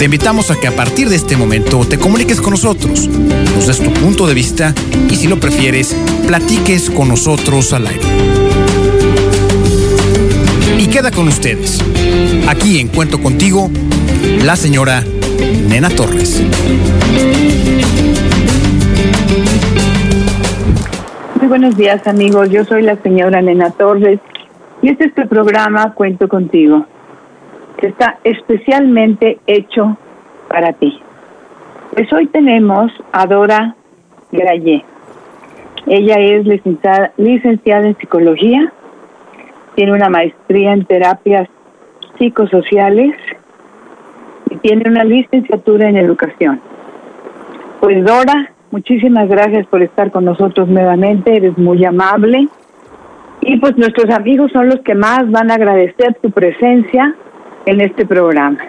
Te invitamos a que a partir de este momento te comuniques con nosotros, nos des tu punto de vista y si lo prefieres, platiques con nosotros al aire. Y queda con ustedes, aquí en Cuento Contigo, la señora Nena Torres. Muy buenos días amigos, yo soy la señora Nena Torres y este es tu programa Cuento Contigo está especialmente hecho para ti. Pues hoy tenemos a Dora Grayé. Ella es licenciada, licenciada en psicología, tiene una maestría en terapias psicosociales y tiene una licenciatura en educación. Pues Dora, muchísimas gracias por estar con nosotros nuevamente, eres muy amable. Y pues nuestros amigos son los que más van a agradecer tu presencia en este programa.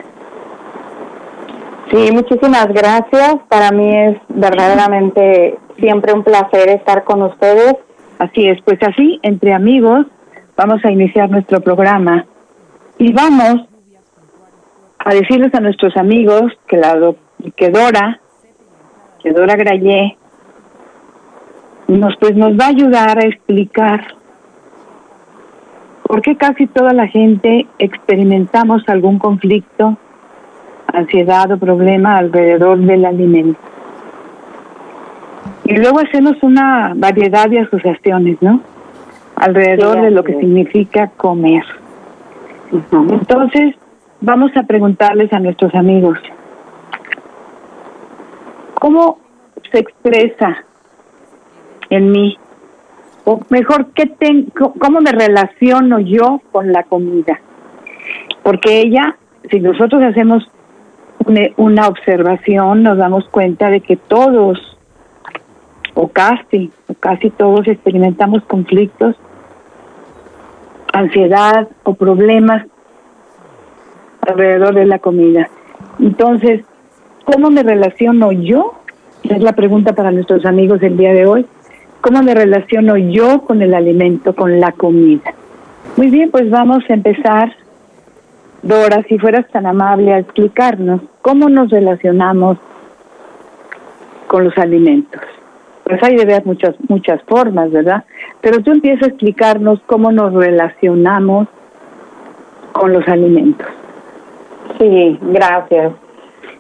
Sí, muchísimas gracias. Para mí es verdaderamente siempre un placer estar con ustedes. Así es, pues así, entre amigos, vamos a iniciar nuestro programa y vamos a decirles a nuestros amigos que la que Dora, que Dora Grayé, nos pues nos va a ayudar a explicar ¿Por qué casi toda la gente experimentamos algún conflicto, ansiedad o problema alrededor del alimento? Y luego hacemos una variedad de asociaciones, ¿no? Alrededor de lo que significa comer. Entonces, vamos a preguntarles a nuestros amigos, ¿cómo se expresa en mí o mejor, ¿qué tengo, ¿cómo me relaciono yo con la comida? Porque ella, si nosotros hacemos una, observación, nos damos cuenta de que todos, o casi, o casi todos experimentamos conflictos, ansiedad o problemas alrededor de la comida. Entonces, ¿cómo me relaciono yo? Es la pregunta para nuestros amigos del día de hoy. ¿Cómo me relaciono yo con el alimento, con la comida? Muy bien, pues vamos a empezar. Dora, si fueras tan amable a explicarnos cómo nos relacionamos con los alimentos. Pues hay de ver muchas, muchas formas, ¿verdad? Pero tú empiezas a explicarnos cómo nos relacionamos con los alimentos. Sí, gracias.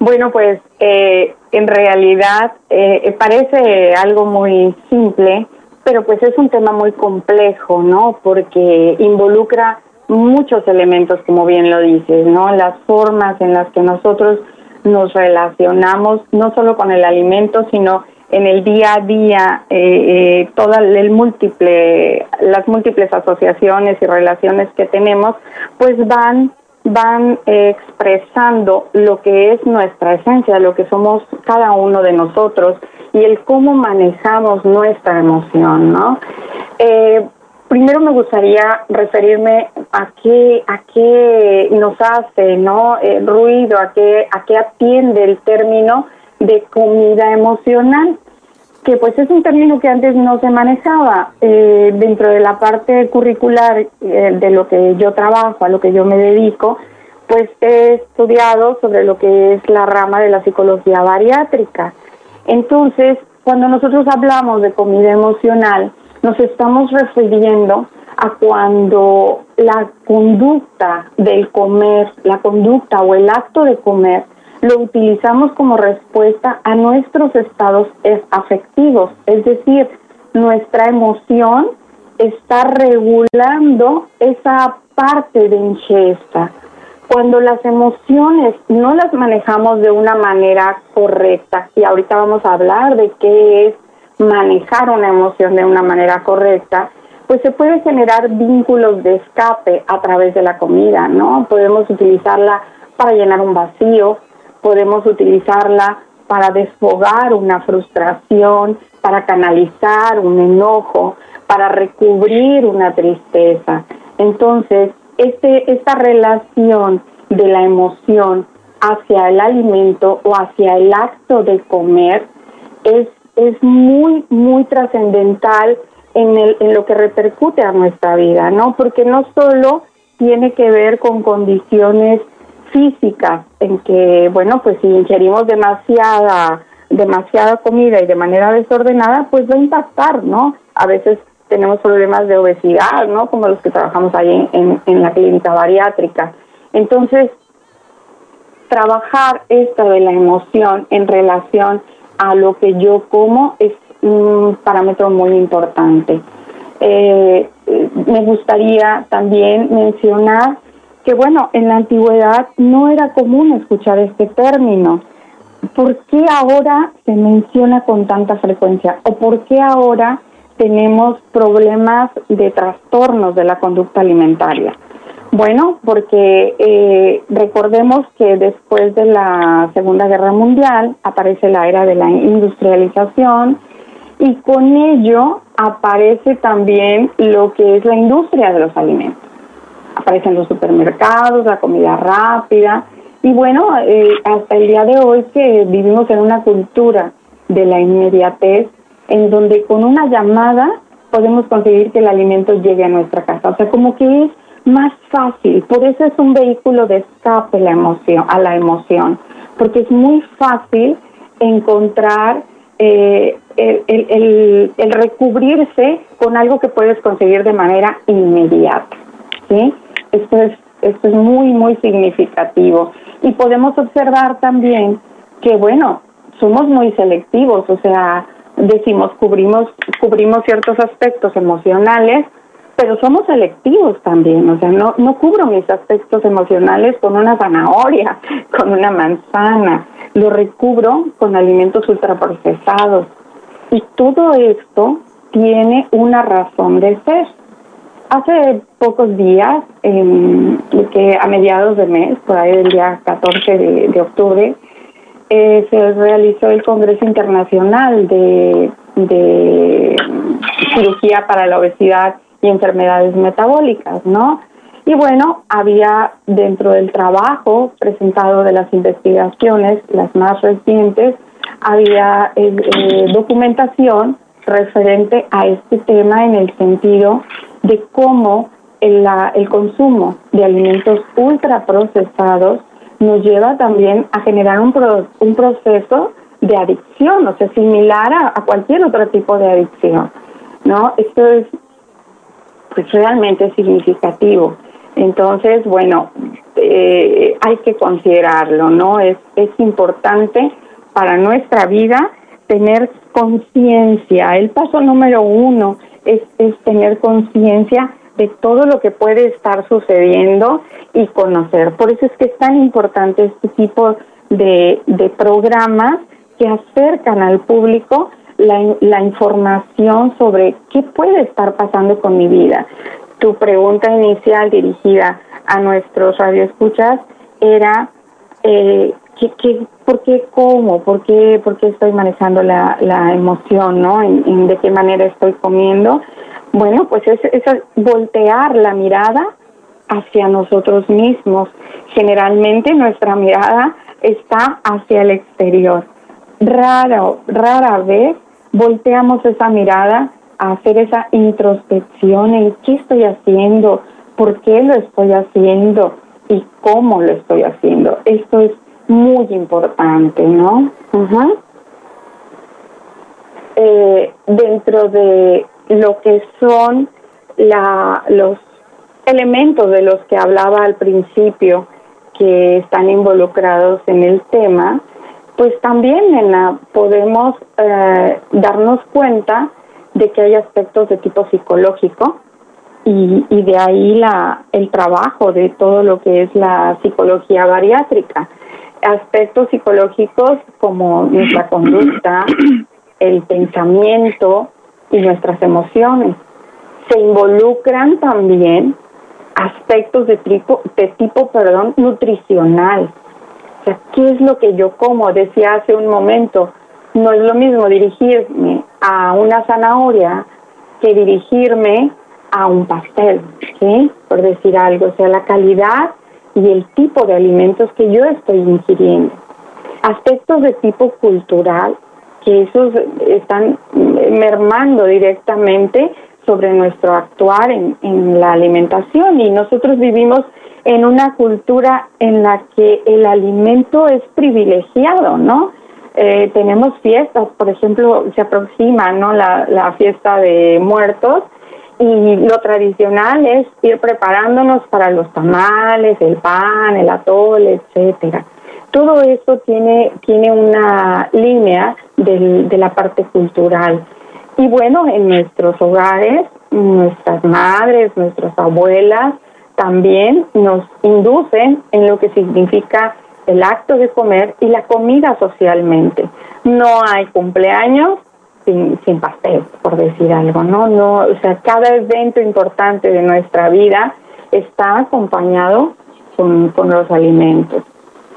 Bueno, pues eh, en realidad eh, parece algo muy simple, pero pues es un tema muy complejo, ¿no? Porque involucra muchos elementos, como bien lo dices, ¿no? Las formas en las que nosotros nos relacionamos, no solo con el alimento, sino en el día a día, eh, toda el múltiple, las múltiples asociaciones y relaciones que tenemos, pues van van expresando lo que es nuestra esencia, lo que somos cada uno de nosotros y el cómo manejamos nuestra emoción, ¿no? Eh, primero me gustaría referirme a qué, a qué nos hace, ¿no? Eh, ruido, a qué, a qué atiende el término de comida emocional que pues es un término que antes no se manejaba eh, dentro de la parte curricular eh, de lo que yo trabajo, a lo que yo me dedico, pues he estudiado sobre lo que es la rama de la psicología bariátrica. Entonces, cuando nosotros hablamos de comida emocional, nos estamos refiriendo a cuando la conducta del comer, la conducta o el acto de comer lo utilizamos como respuesta a nuestros estados afectivos, es decir, nuestra emoción está regulando esa parte de ingesta. Cuando las emociones no las manejamos de una manera correcta, y ahorita vamos a hablar de qué es manejar una emoción de una manera correcta, pues se puede generar vínculos de escape a través de la comida, ¿no? Podemos utilizarla para llenar un vacío, podemos utilizarla para desfogar una frustración, para canalizar un enojo, para recubrir una tristeza. Entonces, este, esta relación de la emoción hacia el alimento o hacia el acto de comer es, es muy, muy trascendental en, el, en lo que repercute a nuestra vida, ¿no? Porque no solo tiene que ver con condiciones físicas, en que, bueno, pues si ingerimos demasiada, demasiada comida y de manera desordenada, pues va a impactar, ¿no? A veces tenemos problemas de obesidad, ¿no? Como los que trabajamos ahí en, en la clínica bariátrica. Entonces, trabajar esto de la emoción en relación a lo que yo como es un parámetro muy importante. Eh, me gustaría también mencionar que, bueno, en la antigüedad no era común escuchar este término. ¿Por qué ahora se menciona con tanta frecuencia? ¿O por qué ahora tenemos problemas de trastornos de la conducta alimentaria? Bueno, porque eh, recordemos que después de la Segunda Guerra Mundial aparece la era de la industrialización y con ello aparece también lo que es la industria de los alimentos. Aparecen los supermercados, la comida rápida y bueno, eh, hasta el día de hoy que vivimos en una cultura de la inmediatez en donde con una llamada podemos conseguir que el alimento llegue a nuestra casa. O sea, como que es más fácil, por eso es un vehículo de escape la emoción, a la emoción, porque es muy fácil encontrar eh, el, el, recubrirse con algo que puedes conseguir de manera inmediata. ¿Sí? Esto, es, esto es muy, muy significativo. Y podemos observar también que, bueno, somos muy selectivos, o sea, decimos, cubrimos, cubrimos ciertos aspectos emocionales, pero somos selectivos también, o sea, no, no cubro mis aspectos emocionales con una zanahoria, con una manzana, lo recubro con alimentos ultraprocesados. Y todo esto tiene una razón de ser. Hace pocos días, que a mediados de mes, por ahí el día 14 de, octubre, eh, se realizó el Congreso Internacional de, de Cirugía para la Obesidad y enfermedades metabólicas, ¿no? Y bueno, había dentro del trabajo presentado de las investigaciones, las más recientes, había eh, eh, documentación referente a este tema en el sentido de cómo el, el consumo de alimentos ultraprocesados nos lleva también a generar un, un proceso de adicción, o sea, similar a, a, cualquier otro tipo de adicción, ¿no? Esto es pues realmente significativo. Entonces, bueno, eh, hay que considerarlo, ¿no? Es, es importante para nuestra vida tener conciencia. El paso número uno es, es tener conciencia de todo lo que puede estar sucediendo y conocer. Por eso es que es tan importante este tipo de, de programas que acercan al público la, la información sobre qué puede estar pasando con mi vida. Tu pregunta inicial dirigida a nuestros radioescuchas era eh, ¿qué, qué, ¿por qué cómo? ¿Por qué, por qué estoy manejando la, la emoción? ¿no? ¿En, de qué manera estoy comiendo? Bueno, pues es, es voltear la mirada hacia nosotros mismos. Generalmente nuestra mirada está hacia el exterior. Rara, rara vez volteamos esa mirada a hacer esa introspección en qué estoy haciendo, por qué lo estoy haciendo y cómo lo estoy haciendo. Esto es muy importante, ¿no? eh, dentro de lo que son la, los elementos de los que hablaba al principio que están involucrados en el tema, pues también Nena, podemos eh, darnos cuenta de que hay aspectos de tipo psicológico y, y de ahí la, el trabajo de todo lo que es la psicología bariátrica. Aspectos psicológicos como nuestra conducta, el pensamiento y nuestras emociones. Se involucran también aspectos de tipo, de tipo perdón, nutricional O sea, ¿qué es lo que yo como? Decía hace un momento, no es lo mismo dirigirme a una zanahoria que dirigirme a un pastel, ¿sí? Por decir algo, o sea, la calidad y el tipo de alimentos que yo estoy ingiriendo. Aspectos de tipo cultural, que esos están mermando directamente sobre nuestro actuar en, en la alimentación y nosotros vivimos en una cultura en la que el alimento es privilegiado, ¿no? Eh, tenemos fiestas, por ejemplo, se aproxima, ¿no? La, la fiesta de muertos y lo tradicional es ir preparándonos para los tamales, el pan, el atole, etcétera. Todo eso tiene, tiene una línea del, de la parte cultural. Y bueno, en nuestros hogares, nuestras madres, nuestras abuelas, también nos inducen en lo que significa el acto de comer y la comida socialmente. No hay cumpleaños sin, sin pastel, por decir algo, ¿no? no O sea, cada evento importante de nuestra vida está acompañado con, con los alimentos.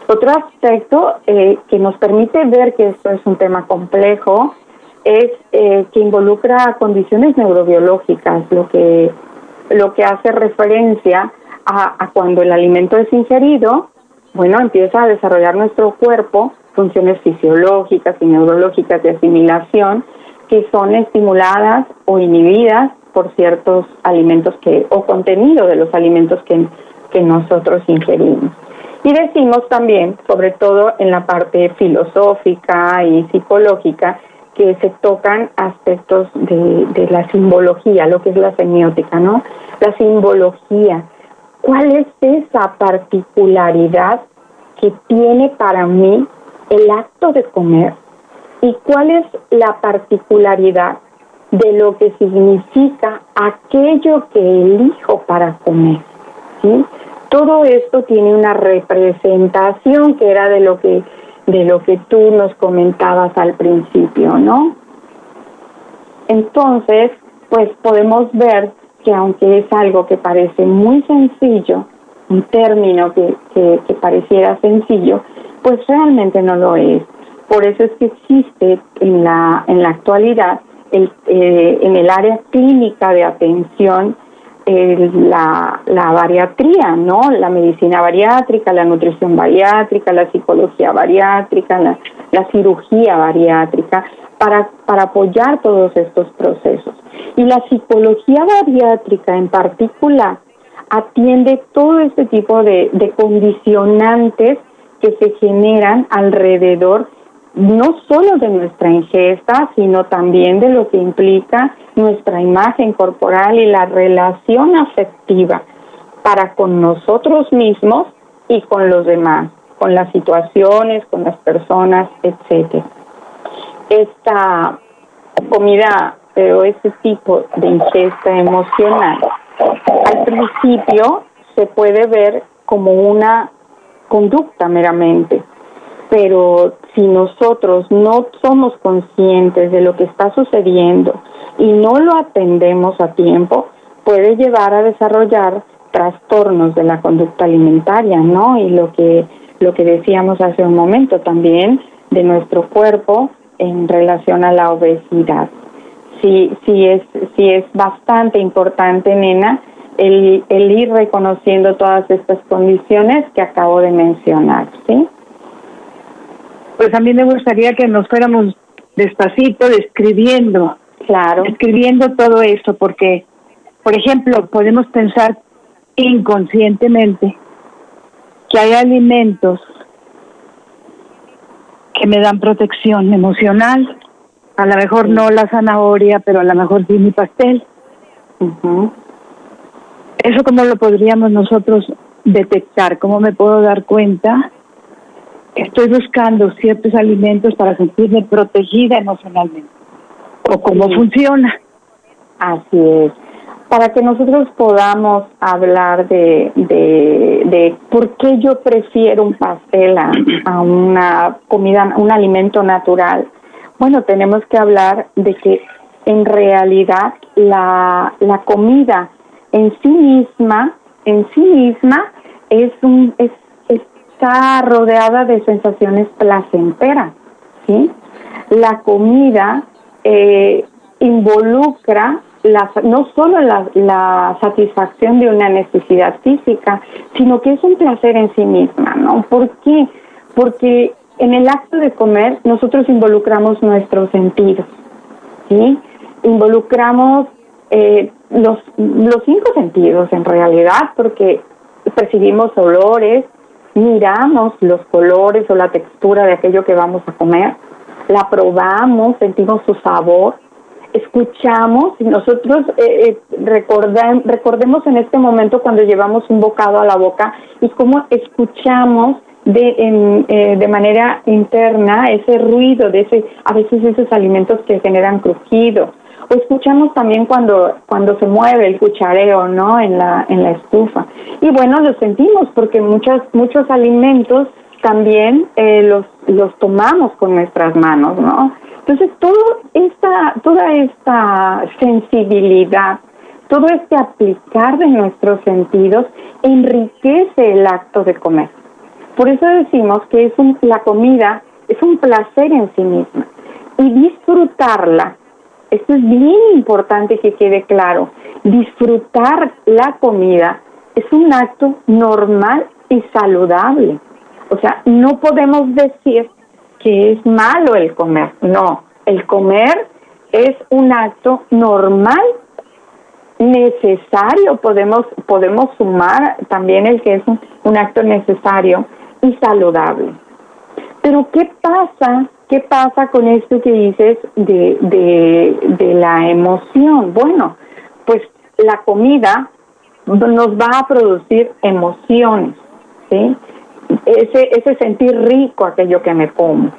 Otro aspecto eh, que nos permite ver que esto es un tema complejo es eh, que involucra condiciones neurobiológicas, lo que lo que hace referencia a, cuando el alimento es ingerido, bueno, empieza a desarrollar nuestro cuerpo funciones fisiológicas y neurológicas de asimilación que son estimuladas o inhibidas por ciertos alimentos que o contenido de los alimentos que, que nosotros ingerimos. Y decimos también, sobre todo en la parte filosófica y psicológica, que se tocan aspectos de, de la simbología, lo que es la semiótica, ¿no? La simbología. ¿Cuál es esa particularidad que tiene para mí el acto de comer? ¿Y cuál es la particularidad de lo que significa aquello que elijo para comer? ¿Sí? Todo esto tiene una representación que era de lo que de lo que tú nos comentabas al principio, ¿no? Entonces, pues podemos ver que aunque es algo que parece muy sencillo, un término que, que, pareciera sencillo, pues realmente no lo es. Por eso es que existe en la, en la actualidad el, eh, en el área clínica de atención la, la bariatría, ¿no? La medicina bariátrica, la nutrición bariátrica, la psicología bariátrica, la, la cirugía bariátrica, para, para apoyar todos estos procesos. Y la psicología bariátrica en particular atiende todo este tipo de, de condicionantes que se generan alrededor no solo de nuestra ingesta, sino también de lo que implica nuestra imagen corporal y la relación afectiva para con nosotros mismos y con los demás, con las situaciones, con las personas, etc. Esta comida eh, o este tipo de ingesta emocional, al principio se puede ver como una conducta meramente, pero si nosotros no somos conscientes de lo que está sucediendo y no lo atendemos a tiempo, puede llevar a desarrollar trastornos de la conducta alimentaria, ¿no? Y lo que lo que decíamos hace un momento también de nuestro cuerpo en relación a la obesidad. Sí, sí es sí es bastante importante, nena, el, el ir reconociendo todas estas condiciones que acabo de mencionar, ¿sí? pues a mí me gustaría que nos fuéramos despacito describiendo, claro, describiendo todo eso, porque, por ejemplo, podemos pensar inconscientemente que hay alimentos que me dan protección emocional, a lo mejor no la zanahoria, pero a lo mejor sí mi pastel. Eso cómo lo podríamos nosotros detectar, cómo me puedo dar cuenta estoy buscando ciertos alimentos para sentirme protegida emocionalmente. ¿O cómo funciona? Así es. Para que nosotros podamos hablar de, de, de por qué yo prefiero un pastel a, a una comida, un alimento natural, bueno, tenemos que hablar de que en realidad la, la comida en sí misma, en sí misma, es un, es está rodeada de sensaciones placenteras, ¿sí? La comida eh, involucra no solo la, satisfacción de una necesidad física, sino que es un placer en sí misma, ¿no? ¿Por qué? Porque en el acto de comer nosotros involucramos nuestros sentidos, ¿sí? Involucramos eh, los, los cinco sentidos en realidad, porque percibimos olores, miramos los colores o la textura de aquello que vamos a comer, la probamos, sentimos su sabor, escuchamos, nosotros eh, eh recordemos en este momento cuando llevamos un bocado a la boca y cómo escuchamos de, en, eh, de manera interna ese ruido de ese, a veces esos alimentos que generan crujido. Escuchamos también cuando, cuando se mueve el cuchareo, ¿no? En la, en la estufa. Y bueno, lo sentimos porque muchos, muchos alimentos también eh, los, los tomamos con nuestras manos, ¿no? Entonces, todo esta, toda esta sensibilidad, todo este aplicar de nuestros sentidos enriquece el acto de comer. Por eso decimos que es un, la comida es un placer en sí misma y disfrutarla. Esto es bien importante que quede claro. Disfrutar la comida es un acto normal y saludable. O sea, no podemos decir que es malo el comer. No, el comer es un acto normal, necesario. Podemos, podemos sumar también el que es un, acto necesario y saludable. Pero ¿qué pasa? ¿Qué pasa con esto que dices de, de, de la emoción? Bueno, pues la comida nos va a producir emociones, ¿sí? ese, ese sentir rico aquello que me como.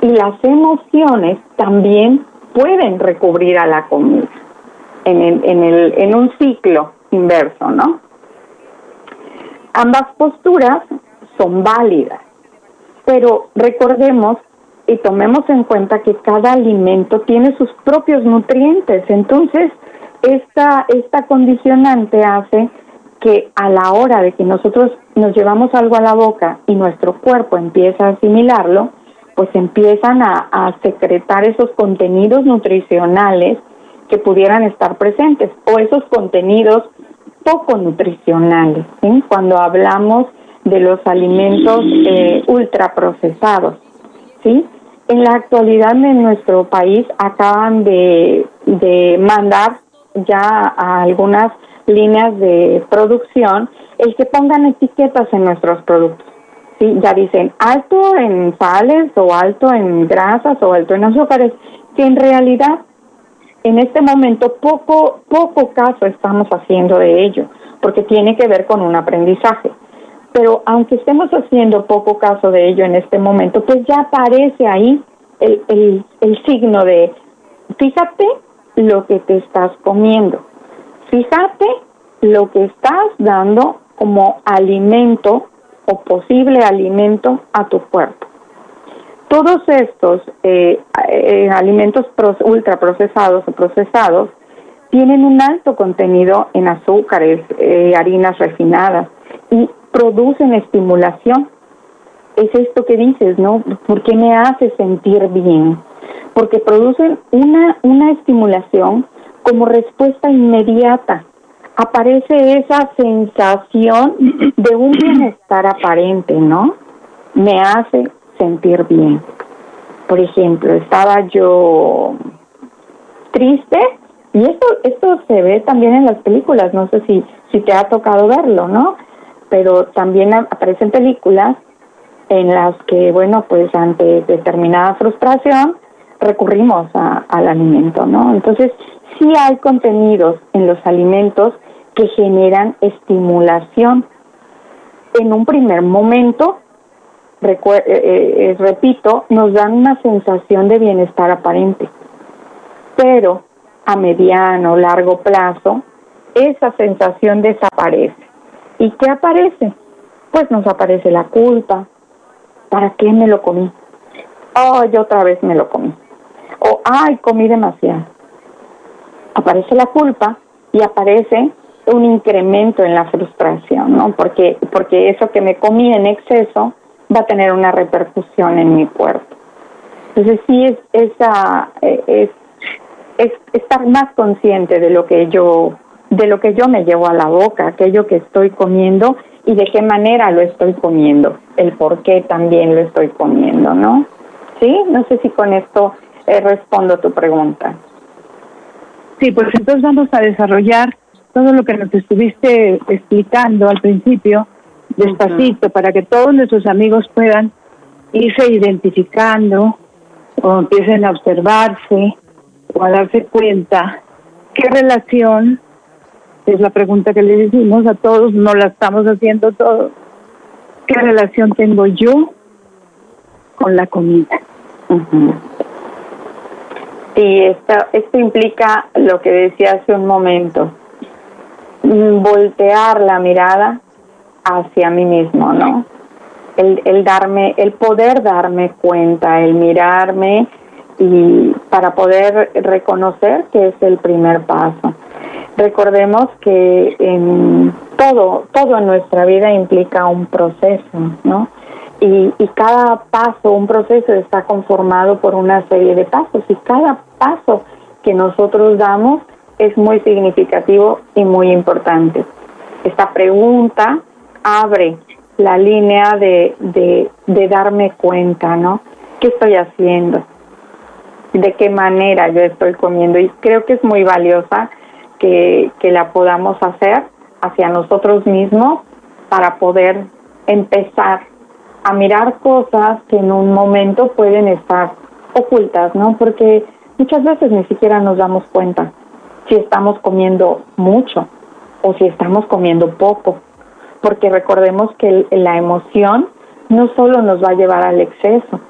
Y las emociones también pueden recubrir a la comida en, el, en, el, en un ciclo inverso, ¿no? Ambas posturas son válidas, pero recordemos y tomemos en cuenta que cada alimento tiene sus propios nutrientes, entonces esta, esta condicionante hace que a la hora de que nosotros nos llevamos algo a la boca y nuestro cuerpo empieza a asimilarlo, pues empiezan a, secretar esos contenidos nutricionales que pudieran estar presentes o esos contenidos poco nutricionales, cuando hablamos de los alimentos eh, ultraprocesados. ¿Sí? En la actualidad en nuestro país acaban de, de mandar ya a algunas líneas de producción el que pongan etiquetas en nuestros productos. ¿sí? Ya dicen alto en sales o alto en grasas o alto en azúcares, que en realidad en este momento poco, poco caso estamos haciendo de ello, porque tiene que ver con un aprendizaje. Pero aunque estemos haciendo poco caso de ello en este momento, pues ya aparece ahí el, el, el signo de, fíjate lo que te estás comiendo. Fíjate lo que estás dando como alimento o posible alimento a tu cuerpo. Todos estos eh, eh, alimentos ultraprocesados o procesados tienen un alto contenido en azúcares, eh, harinas refinadas y producen estimulación. Es esto que dices, ¿no? ¿Por qué me hace sentir bien? Porque producen una, una estimulación como respuesta inmediata. Aparece esa sensación de un bienestar aparente, ¿no? Me hace sentir bien. Por ejemplo, estaba yo triste y esto esto se ve también en las películas, no sé si si te ha tocado verlo, ¿no? Pero también aparecen películas en las que, bueno, pues ante determinada frustración recurrimos al alimento, ¿no? Entonces, sí hay contenidos en los alimentos que generan estimulación. En un primer momento, eh, eh, eh, repito, nos dan una sensación de bienestar aparente, pero a mediano, largo plazo, esa sensación desaparece. ¿Y qué aparece? Pues nos aparece la culpa. ¿Para qué me lo comí? Oh, yo otra vez me lo comí. O, ay, comí demasiado aparece la culpa y aparece un incremento en la frustración, ¿no? Porque, porque eso que me comí en exceso va a tener una repercusión en mi cuerpo. Entonces sí es, esa, eh, es, es estar más consciente de lo que yo de lo que yo me llevo a la boca, aquello que estoy comiendo y de qué manera lo estoy comiendo, el por qué también lo estoy comiendo, ¿no? Sí, no sé si con esto eh, respondo tu pregunta. Sí, pues entonces vamos a desarrollar todo lo que nos estuviste explicando al principio, despacito, para que todos nuestros amigos puedan irse identificando o empiecen a observarse o a darse cuenta qué relación, es la pregunta que le decimos a todos, no la estamos haciendo todos, qué relación tengo yo con la comida. Sí, esto, esto implica lo que decía hace un momento, voltear la mirada hacia mí mismo, ¿no? El, el darme, el poder darme cuenta, el mirarme y para poder reconocer que es el primer paso. Recordemos que en todo, todo en nuestra vida implica un proceso, ¿no? Y, y cada paso, un proceso está conformado por una serie de pasos y cada paso que nosotros damos es muy significativo y muy importante. Esta pregunta abre la línea de, de, de darme cuenta, ¿no? ¿Qué estoy haciendo? ¿De qué manera yo estoy comiendo? Y creo que es muy valiosa que, que la podamos hacer hacia nosotros mismos para poder empezar a mirar cosas que en un momento pueden estar ocultas, ¿no? Porque muchas veces ni siquiera nos damos cuenta si estamos comiendo mucho o si estamos comiendo poco, porque recordemos que la emoción no solo nos va a llevar al exceso,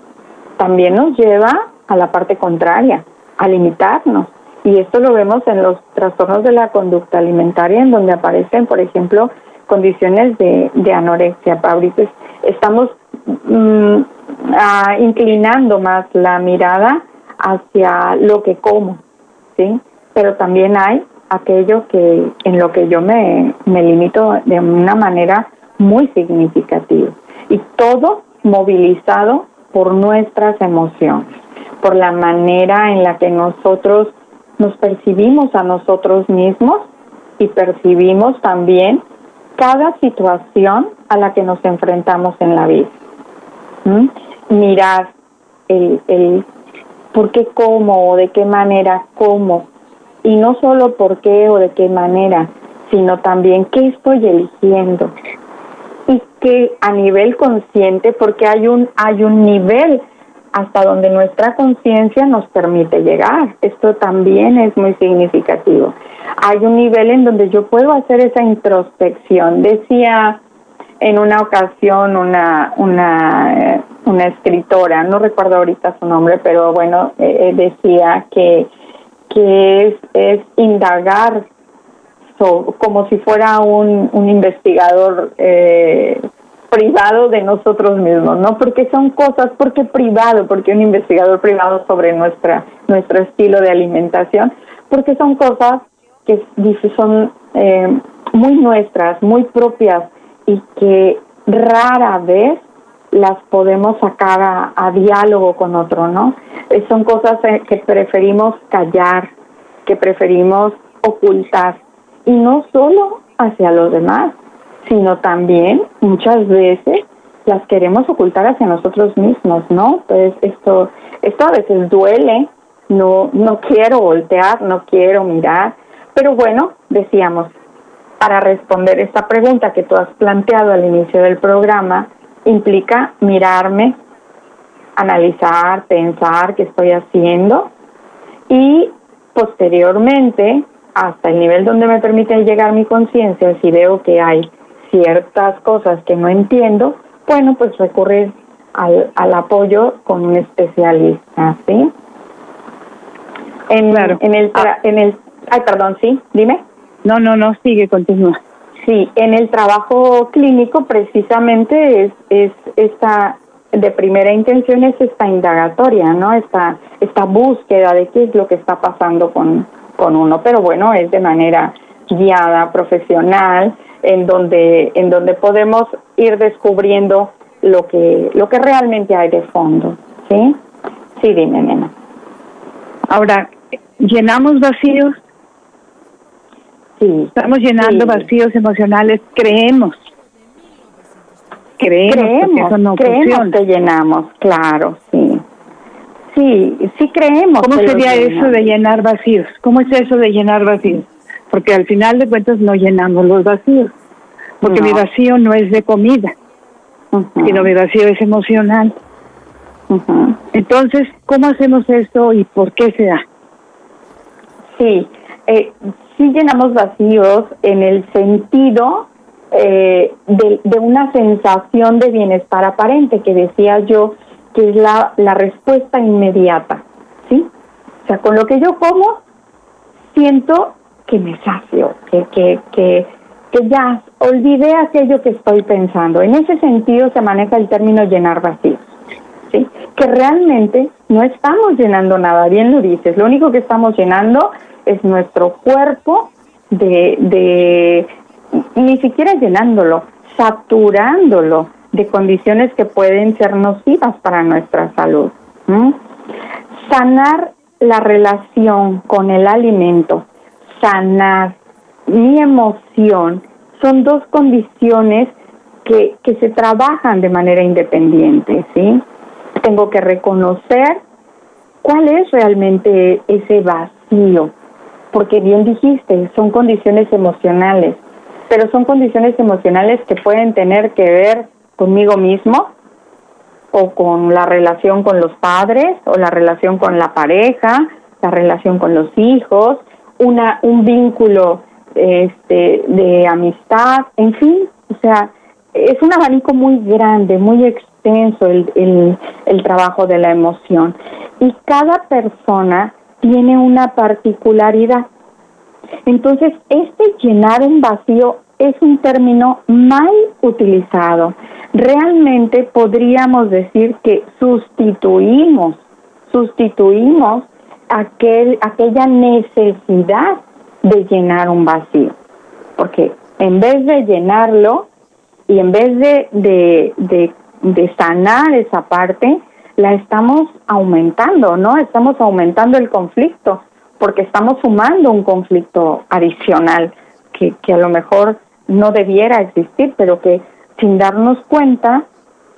también nos lleva a la parte contraria, a limitarnos. Y esto lo vemos en los trastornos de la conducta alimentaria, en donde aparecen, por ejemplo, condiciones de, anorexia. Ahorita estamos mm, ah, inclinando más la mirada hacia lo que como, ¿sí? pero también hay aquello que en lo que yo me, me limito de una manera muy significativa y todo movilizado por nuestras emociones, por la manera en la que nosotros nos percibimos a nosotros mismos y percibimos también cada situación a la que nos enfrentamos en la vida. ¿Mm? Mirar el, el por qué como o de qué manera como y no solo por qué o de qué manera, sino también qué estoy eligiendo y que a nivel consciente, porque hay un hay un nivel hasta donde nuestra conciencia nos permite llegar. Esto también es muy significativo. Hay un nivel en donde yo puedo hacer esa introspección. Decía en una ocasión una una una escritora, no recuerdo ahorita su nombre, pero bueno, eh, eh, decía que que es, es indagar como si fuera un, un investigador eh, privado de nosotros mismos, ¿no? Porque son cosas, porque privado, porque un investigador privado sobre nuestra nuestro estilo de alimentación, porque son cosas que son eh, muy nuestras, muy propias y que rara vez las podemos sacar a, diálogo con otro, ¿no? Eh, son cosas eh, que preferimos callar, que preferimos ocultar, y no solo hacia los demás, sino también muchas veces las queremos ocultar hacia nosotros mismos, ¿no? Pues esto, esto a veces duele, no, no quiero voltear, no quiero mirar, pero bueno, decíamos, para responder esta pregunta que tú has planteado al inicio del programa, implica mirarme, analizar, pensar qué estoy haciendo y posteriormente, hasta el nivel donde me permite llegar mi conciencia, si veo que hay ciertas cosas que no entiendo, bueno, pues recurrir al, al apoyo con un especialista, ¿sí? En, en el, ah. en el, ay, perdón, sí, dime. No, no, no, sigue, continúa. Sí, en el trabajo clínico precisamente es, es esta de primera intención es esta indagatoria, ¿no? Esta, esta búsqueda de qué es lo que está pasando con, con uno, pero bueno, es de manera guiada, profesional, en donde, en donde podemos ir descubriendo lo que, lo que realmente hay de fondo. ¿Sí? Sí, dime, nena. Ahora, ¿llenamos vacíos? Sí. Estamos llenando vacíos emocionales, creemos. Creemos, creemos, que llenamos, claro, sí. Sí, sí creemos. ¿Cómo sería eso de llenar vacíos? ¿Cómo es eso de llenar vacíos? Porque al final de cuentas no llenamos los vacíos. Porque mi vacío no es de comida, sino mi vacío es emocional. Entonces, ¿cómo hacemos esto y por qué se da? Sí, eh, sí llenamos vacíos en el sentido eh, de, de, una sensación de bienestar aparente que decía yo que es la, la respuesta inmediata, ¿sí? O sea, con lo que yo como, siento que me sacio, que, que, que, que ya olvidé aquello que estoy pensando. En ese sentido se maneja el término llenar vacíos, ¿sí? Que realmente no estamos llenando nada, bien lo dices, lo único que estamos llenando es nuestro cuerpo de, de ni siquiera llenándolo, saturándolo de condiciones que pueden ser nocivas para nuestra salud. Sanar la relación con el alimento, sanar mi emoción, son dos condiciones que, que se trabajan de manera independiente, ¿sí? Tengo que reconocer cuál es realmente ese vacío, porque bien dijiste, son condiciones emocionales, pero son condiciones emocionales que pueden tener que ver conmigo mismo o con la relación con los padres o la relación con la pareja, la relación con los hijos, una un vínculo este de amistad, en fin, o sea, es un abanico muy grande, muy extenso el, el, el trabajo de la emoción y cada persona tiene una particularidad. Entonces, este llenar un vacío es un término mal utilizado. Realmente podríamos decir que sustituimos, sustituimos aquel, aquella necesidad de llenar un vacío. Porque en vez de llenarlo y en vez de, de, de, sanar esa parte, la estamos aumentando, ¿no? Estamos aumentando el conflicto porque estamos sumando un conflicto adicional que, que a lo mejor no debiera existir, pero que sin darnos cuenta,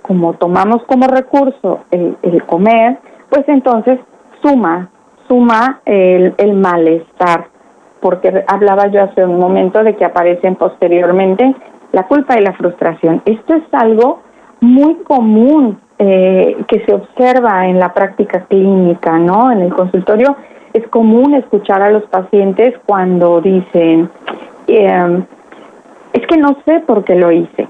como tomamos como recurso el, el comer, pues entonces suma, suma el, malestar, porque hablaba yo hace un momento de que aparecen posteriormente la culpa y la frustración. Esto es algo muy común eh, que se observa en la práctica clínica, ¿no? En el consultorio es común escuchar a los pacientes cuando dicen, eh, es que no sé por qué lo hice.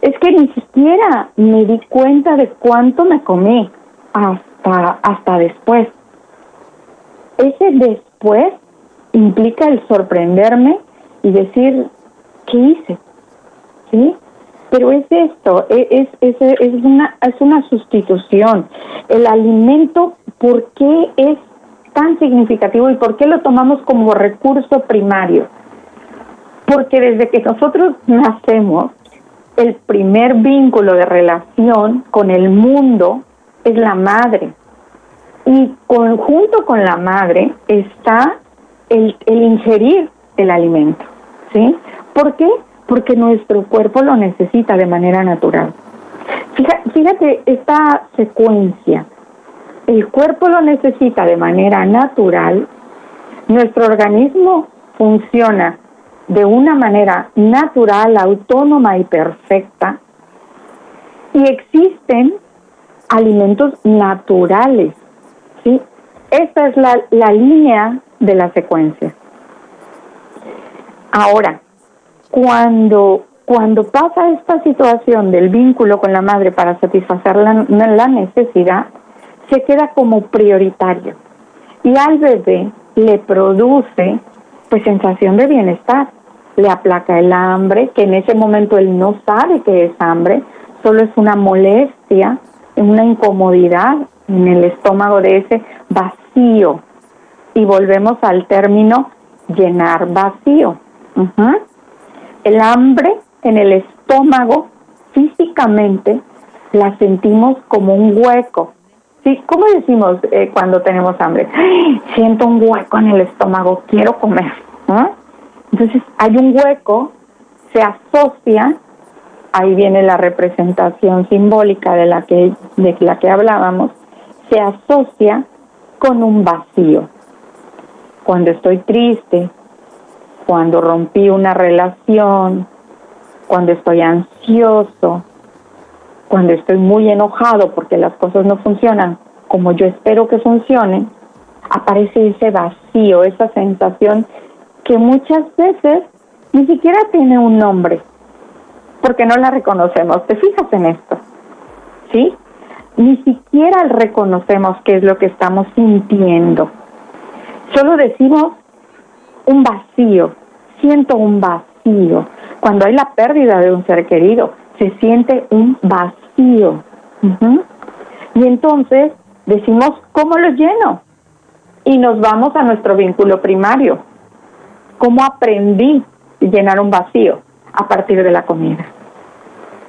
Es que ni siquiera me di cuenta de cuánto me comí hasta, hasta después. Ese después implica el sorprenderme y decir, ¿qué hice? ¿Sí? Pero es esto, e, es, es, es, una, es una sustitución. El alimento, ¿por qué es tan significativo y por qué lo tomamos como recurso primario? Porque desde que nosotros nacemos, el primer vínculo de relación con el mundo es la madre. Y junto con la madre está el, el ingerir el alimento. ¿Sí? ¿Por qué? Porque nuestro cuerpo lo necesita de manera natural. Fíjate esta secuencia. El cuerpo lo necesita de manera natural. Nuestro organismo funciona de una manera natural, autónoma y perfecta. Y existen alimentos naturales. Esta es la, la línea de la secuencia. Ahora, cuando, cuando pasa esta situación del vínculo con la madre para satisfacer la, la necesidad, se queda como prioritario. Y al bebé le produce pues sensación de bienestar, le aplaca el hambre, que en ese momento él no sabe que es hambre, solo es una molestia, una incomodidad en el estómago de ese vacío. Y volvemos al término llenar vacío. El hambre en el estómago físicamente la sentimos como un hueco. ¿Sí? ¿Cómo decimos eh, cuando tenemos hambre? Siento un hueco en el estómago, quiero comer. Entonces hay un hueco, se asocia, ahí viene la representación simbólica de la que, de la que hablábamos, se asocia con un vacío. Cuando estoy triste, cuando rompí una relación, cuando estoy ansioso, cuando estoy muy enojado porque las cosas no funcionan como yo espero que funcionen, aparece ese vacío, esa sensación que muchas veces ni siquiera tiene un nombre, porque no la reconocemos. ¿Te fijas en esto? ¿Sí? Ni siquiera reconocemos qué es lo que estamos sintiendo. Solo decimos un vacío, siento un vacío. Cuando hay la pérdida de un ser querido, se siente un vacío. Y entonces decimos, ¿cómo lo lleno? Y nos vamos a nuestro vínculo primario. ¿Cómo aprendí llenar un vacío? A partir de la comida.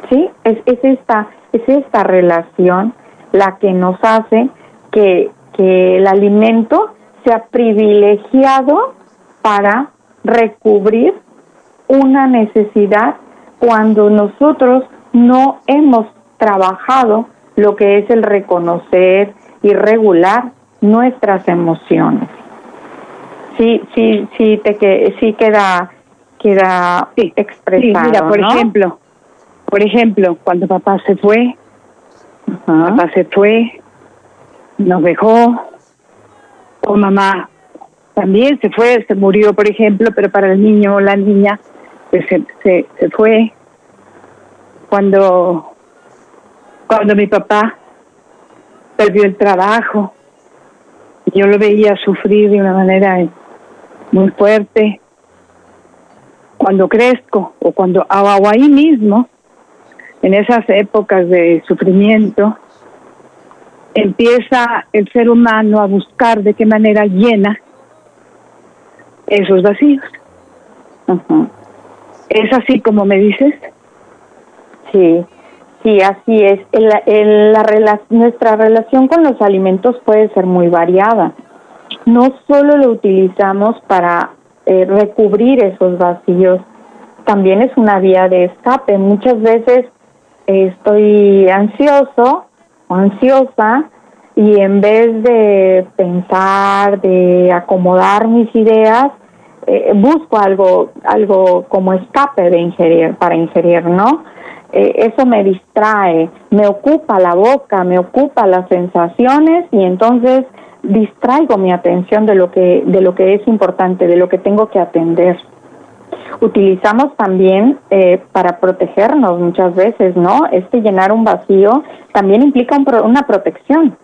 ¿Sí? Es, es, esta, es esta relación la que nos hace que, que el alimento sea privilegiado para recubrir una necesidad cuando nosotros no hemos trabajado lo que es el reconocer y regular nuestras emociones. Sí, sí, sí, te que, sí queda, queda expresado. mira, por ejemplo, por ejemplo, cuando papá se fue, papá se fue, nos dejó, o mamá también se fue, se murió, por ejemplo, pero para el niño o la niña pues se, se, se fue. Cuando, cuando mi papá perdió el trabajo, yo lo veía sufrir de una manera muy fuerte. Cuando crezco o cuando o ahí mismo, en esas épocas de sufrimiento, empieza el ser humano a buscar de qué manera llena esos vacíos. ¿Es así como me dices? Sí, sí, así es. la, nuestra relación con los alimentos puede ser muy variada. No solo lo utilizamos para eh, recubrir esos vacíos, también es una vía de escape. Muchas veces estoy ansioso o ansiosa y en vez de pensar, de acomodar mis ideas, eh, busco algo, algo como escape de ingerir, para ingerir, ¿no? Eh, eso me distrae, me ocupa la boca, me ocupa las sensaciones y entonces distraigo mi atención de lo que, de lo que es importante, de lo que tengo que atender. Utilizamos también eh, para protegernos muchas veces, ¿no? Este llenar un vacío también implica una protección,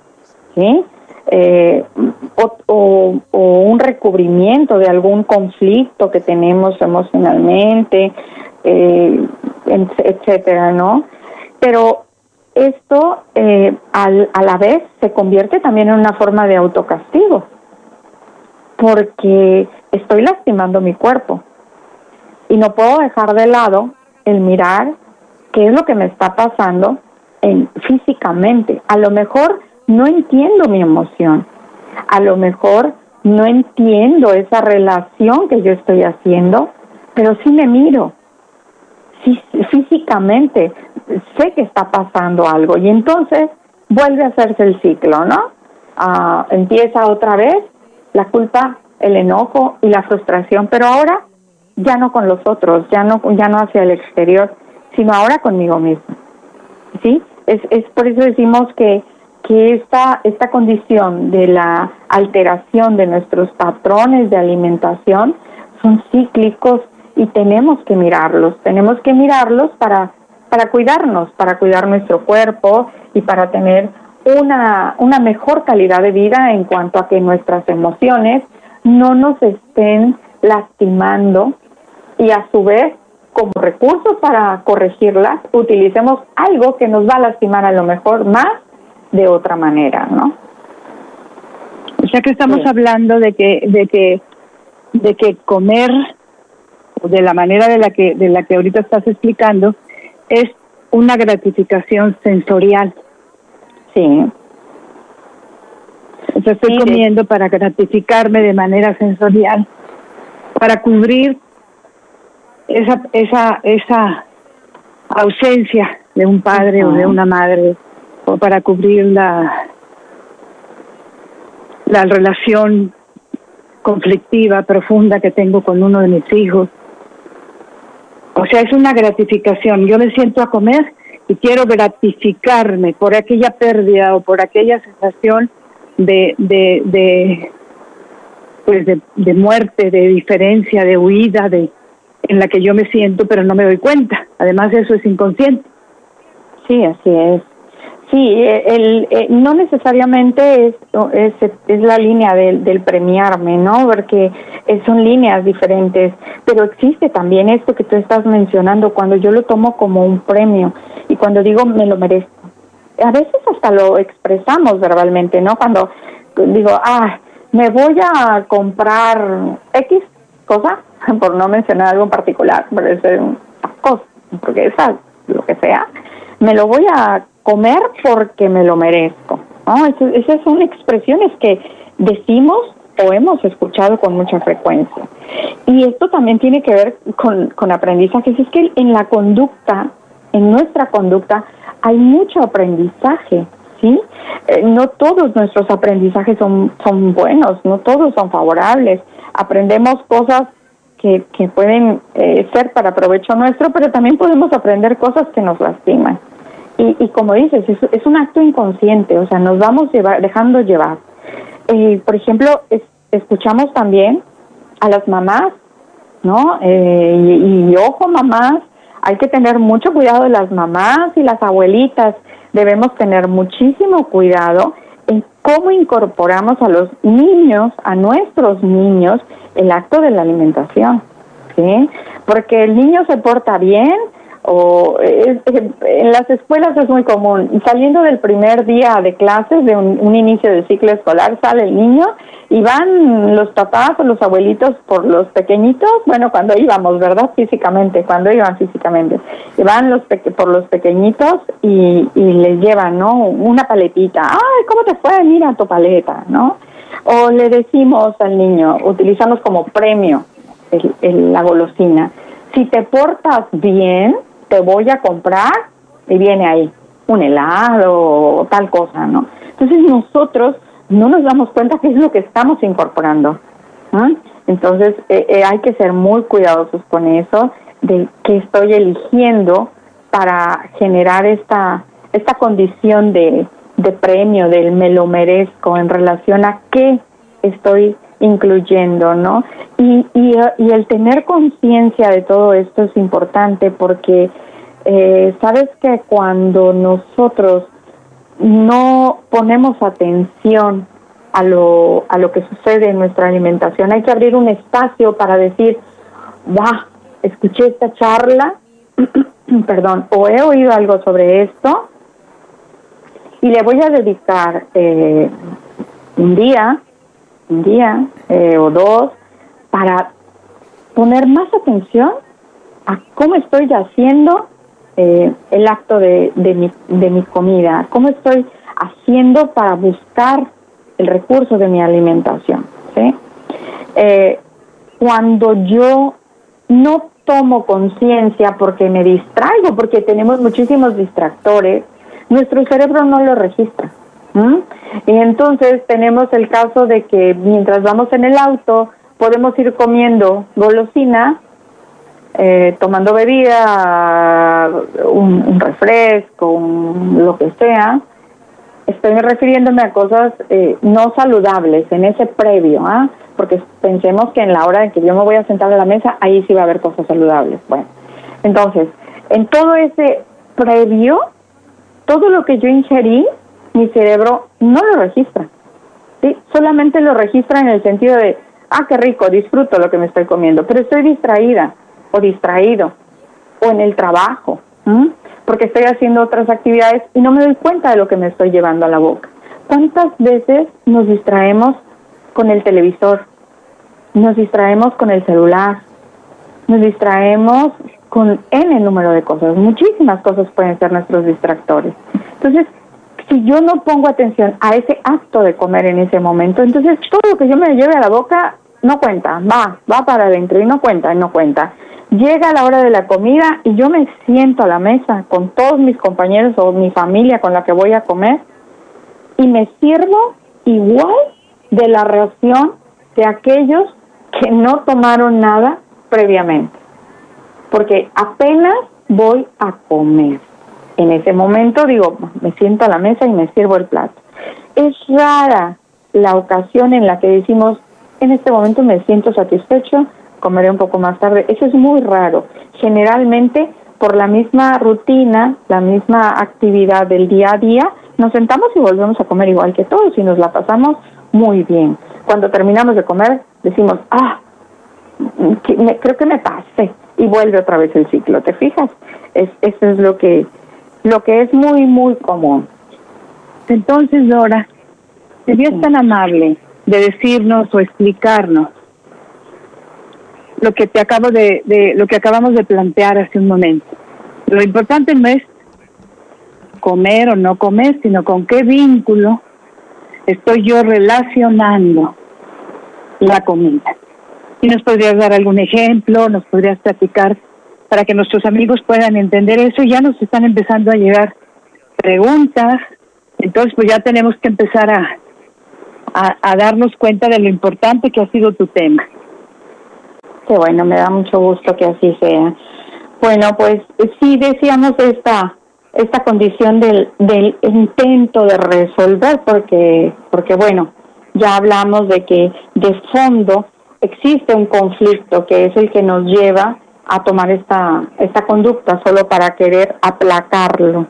¿sí? Eh, o, un recubrimiento de algún conflicto que tenemos emocionalmente, eh, etcétera, ¿no? Pero esto eh, a la vez se convierte también en una forma de autocastigo, porque estoy lastimando mi cuerpo y no puedo dejar de lado el mirar qué es lo que me está pasando en, físicamente. A lo mejor no entiendo mi emoción. A lo mejor no entiendo esa relación que yo estoy haciendo, pero sí me miro. Sí, físicamente sé que está pasando algo y entonces vuelve a hacerse el ciclo, ¿no? Ah, empieza otra vez la culpa, el enojo y la frustración, pero ahora ya no con los otros, ya no, ya no hacia el exterior, sino ahora conmigo mismo. ¿Sí? Es, es por eso decimos que que esta, esta condición de la alteración de nuestros patrones de alimentación son cíclicos y tenemos que mirarlos, tenemos que mirarlos para, para cuidarnos, para cuidar nuestro cuerpo y para tener una, una mejor calidad de vida en cuanto a que nuestras emociones no nos estén lastimando y a su vez como recurso para corregirlas utilicemos algo que nos va a lastimar a lo mejor más de otra manera, ¿no? O sea que estamos hablando de que, de que de que comer de la manera de la que de la que ahorita estás explicando es una gratificación sensorial. Sí. Entonces estoy comiendo para gratificarme de manera sensorial, para cubrir esa esa esa ausencia de un padre o de una madre o para cubrir la la relación conflictiva profunda que tengo con uno de mis hijos o sea, es una gratificación. Yo me siento a comer y quiero gratificarme por aquella pérdida o por aquella sensación de, de, de pues de, de muerte, de diferencia, de huida, de en la que yo me siento, pero no me doy cuenta. Además, eso es inconsciente. Sí, así es. Sí, eh, el, eh, no necesariamente es, es, es la línea del, del, premiarme, ¿no? Porque son líneas diferentes, pero existe también esto que tú estás mencionando cuando yo lo tomo como un premio y cuando digo me lo merezco. A veces hasta lo expresamos verbalmente, ¿no? Cuando digo, ah, me voy a comprar X cosa, por no mencionar algo en particular, pero es un porque esa, lo que sea, me lo voy a comer porque me lo merezco. ¿no? Esas son expresiones que decimos o hemos escuchado con mucha frecuencia. Y esto también tiene que ver con, con aprendizajes. Es que en la conducta, en nuestra conducta, hay mucho aprendizaje. ¿sí? Eh, no todos nuestros aprendizajes son, son buenos, no todos son favorables. Aprendemos cosas que, que pueden eh, ser para provecho nuestro, pero también podemos aprender cosas que nos lastiman. Y, y como dices, es, es, un acto inconsciente, o sea, nos vamos llevar, dejando llevar. Eh, por ejemplo, es, escuchamos también a las mamás, ¿no? Eh, y, y, ojo, mamás, hay que tener mucho cuidado de las mamás y las abuelitas. Debemos tener muchísimo cuidado en cómo incorporamos a los niños, a nuestros niños, el acto de la alimentación, ¿sí? Porque el niño se porta bien, o en las escuelas es muy común, saliendo del primer día de clases, de un, inicio de ciclo escolar, sale el niño y van los papás o los abuelitos por los pequeñitos, bueno, cuando íbamos, ¿verdad? Físicamente, cuando iban físicamente, y van los por los pequeñitos y, y les llevan, ¿no? Una paletita, ay, ¿cómo te fue? Mira tu paleta, ¿no? O le decimos al niño, utilizamos como premio el, el, la golosina, si te portas bien, te voy a comprar y viene ahí un helado o tal cosa, ¿no? Entonces nosotros no nos damos cuenta qué es lo que estamos incorporando. Entonces eh, eh, hay que ser muy cuidadosos con eso, de qué estoy eligiendo para generar esta, esta condición de, de premio, del me lo merezco en relación a qué estoy incluyendo, ¿no? Y, y, y el tener conciencia de todo esto es importante porque eh, sabes que cuando nosotros no ponemos atención a lo, a lo que sucede en nuestra alimentación, hay que abrir un espacio para decir, va, escuché esta charla, perdón, o he oído algo sobre esto, y le voy a dedicar eh, un día un día eh, o dos para poner más atención a cómo estoy haciendo eh, el acto de, de, mi, de mi comida, cómo estoy haciendo para buscar el recurso de mi alimentación. ¿sí? Eh, cuando yo no tomo conciencia porque me distraigo, porque tenemos muchísimos distractores, nuestro cerebro no lo registra. Y entonces tenemos el caso de que mientras vamos en el auto podemos ir comiendo golosina, eh, tomando bebida, un, refresco, lo que sea. Estoy refiriéndome a cosas eh, no saludables en ese previo, ¿ah? porque pensemos que en la hora en que yo me voy a sentar a la mesa, ahí sí va a haber cosas saludables. Bueno, entonces, en todo ese previo, todo lo que yo ingerí mi cerebro no lo registra. ¿sí? Solamente lo registra en el sentido de, ah, qué rico, disfruto lo que me estoy comiendo, pero estoy distraída o distraído o en el trabajo, porque estoy haciendo otras actividades y no me doy cuenta de lo que me estoy llevando a la boca. ¿Cuántas veces nos distraemos con el televisor, nos distraemos con el celular, nos distraemos con N número de cosas, muchísimas cosas pueden ser nuestros distractores. Entonces, si yo no pongo atención a ese acto de comer en ese momento, entonces todo lo que yo me lleve a la boca no cuenta, va, va para adentro y no cuenta, y no cuenta. Llega la hora de la comida y yo me siento a la mesa con todos mis compañeros o mi familia con la que voy a comer y me sirvo igual de la reacción de aquellos que no tomaron nada previamente. Porque apenas voy a comer. En ese momento digo, me siento a la mesa y me sirvo el plato. Es rara la ocasión en la que decimos, en este momento me siento satisfecho, comeré un poco más tarde. Eso es muy raro. Generalmente, por la misma rutina, la misma actividad del día a día, nos sentamos y volvemos a comer igual que todos y nos la pasamos muy bien. Cuando terminamos de comer, decimos, ah, creo que me pasé y vuelve otra vez el ciclo. ¿Te fijas? Es, eso es lo que, lo que es muy, muy común. Entonces, Dora, serías tan amable de decirnos o explicarnos lo que te acabo de, de, lo que acabamos de plantear hace un momento. Lo importante no es comer o no comer, sino con qué vínculo estoy yo relacionando la comida. Y nos podrías dar algún ejemplo, nos podrías platicar para que nuestros amigos puedan entender eso. Ya nos están empezando a llegar preguntas, entonces pues ya tenemos que empezar a, a, darnos cuenta de lo importante que ha sido tu tema. Qué bueno, me da mucho gusto que así sea. Bueno, pues sí decíamos esta esta condición del, del intento de resolver, porque porque bueno, ya hablamos de que de fondo existe un conflicto que es el que nos lleva a tomar esta esta conducta solo para querer aplacarlo.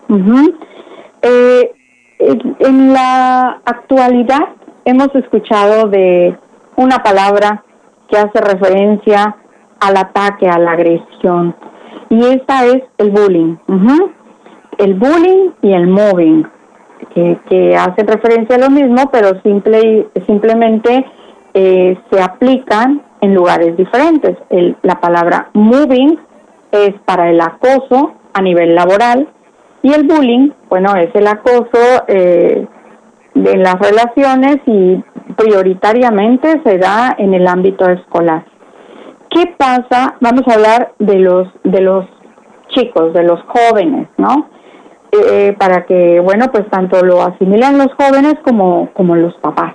eh, en la actualidad hemos escuchado de una palabra que hace referencia al ataque, a la agresión, y esta es el bullying. El bullying y el mobbing, que, que hacen referencia a lo mismo, pero simple, simplemente eh, se aplican en lugares diferentes. El, la palabra moving es para el acoso a nivel laboral y el bullying, bueno, es el acoso eh, de las relaciones y prioritariamente se da en el ámbito escolar. ¿Qué pasa? Vamos a hablar de los de los chicos, de los jóvenes, ¿no? Eh, para que, bueno, pues tanto lo asimilan los jóvenes como, como los papás.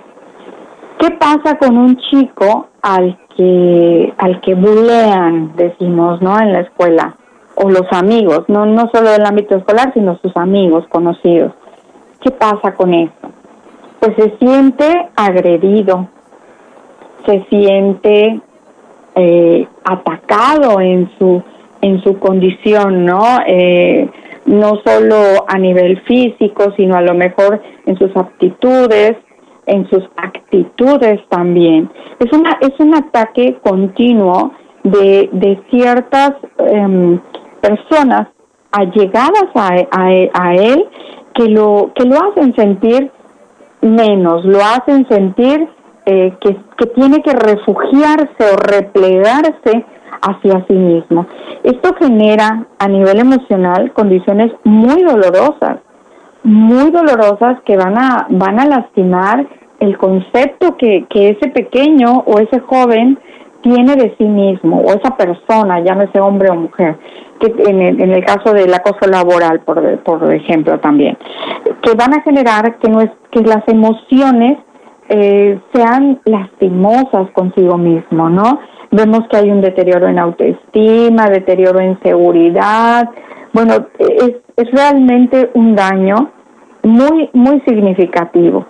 ¿Qué pasa con un chico al que al que bulean, decimos, ¿no? En la escuela o los amigos, no no solo del ámbito escolar, sino sus amigos conocidos. ¿Qué pasa con eso? pues se siente agredido, se siente eh, atacado en su en su condición, ¿no? Eh, no solo a nivel físico, sino a lo mejor en sus aptitudes, en sus actitudes también. Es una es un ataque continuo de, de ciertas em, personas allegadas a, a, a él que lo que lo hacen sentir menos, lo hacen sentir eh, que, que tiene que refugiarse o replegarse hacia sí mismo. Esto genera a nivel emocional condiciones muy dolorosas, muy dolorosas que van a, van a lastimar el concepto que, que ese pequeño o ese joven tiene de sí mismo, o esa persona, llámese hombre o mujer, que en el, en el caso del acoso laboral, por, por ejemplo, también, que van a generar que, no es, que las emociones eh, sean lastimosas consigo mismo, ¿no? Vemos que hay un deterioro en autoestima, deterioro en seguridad. Bueno, es, es realmente un daño muy, muy significativo.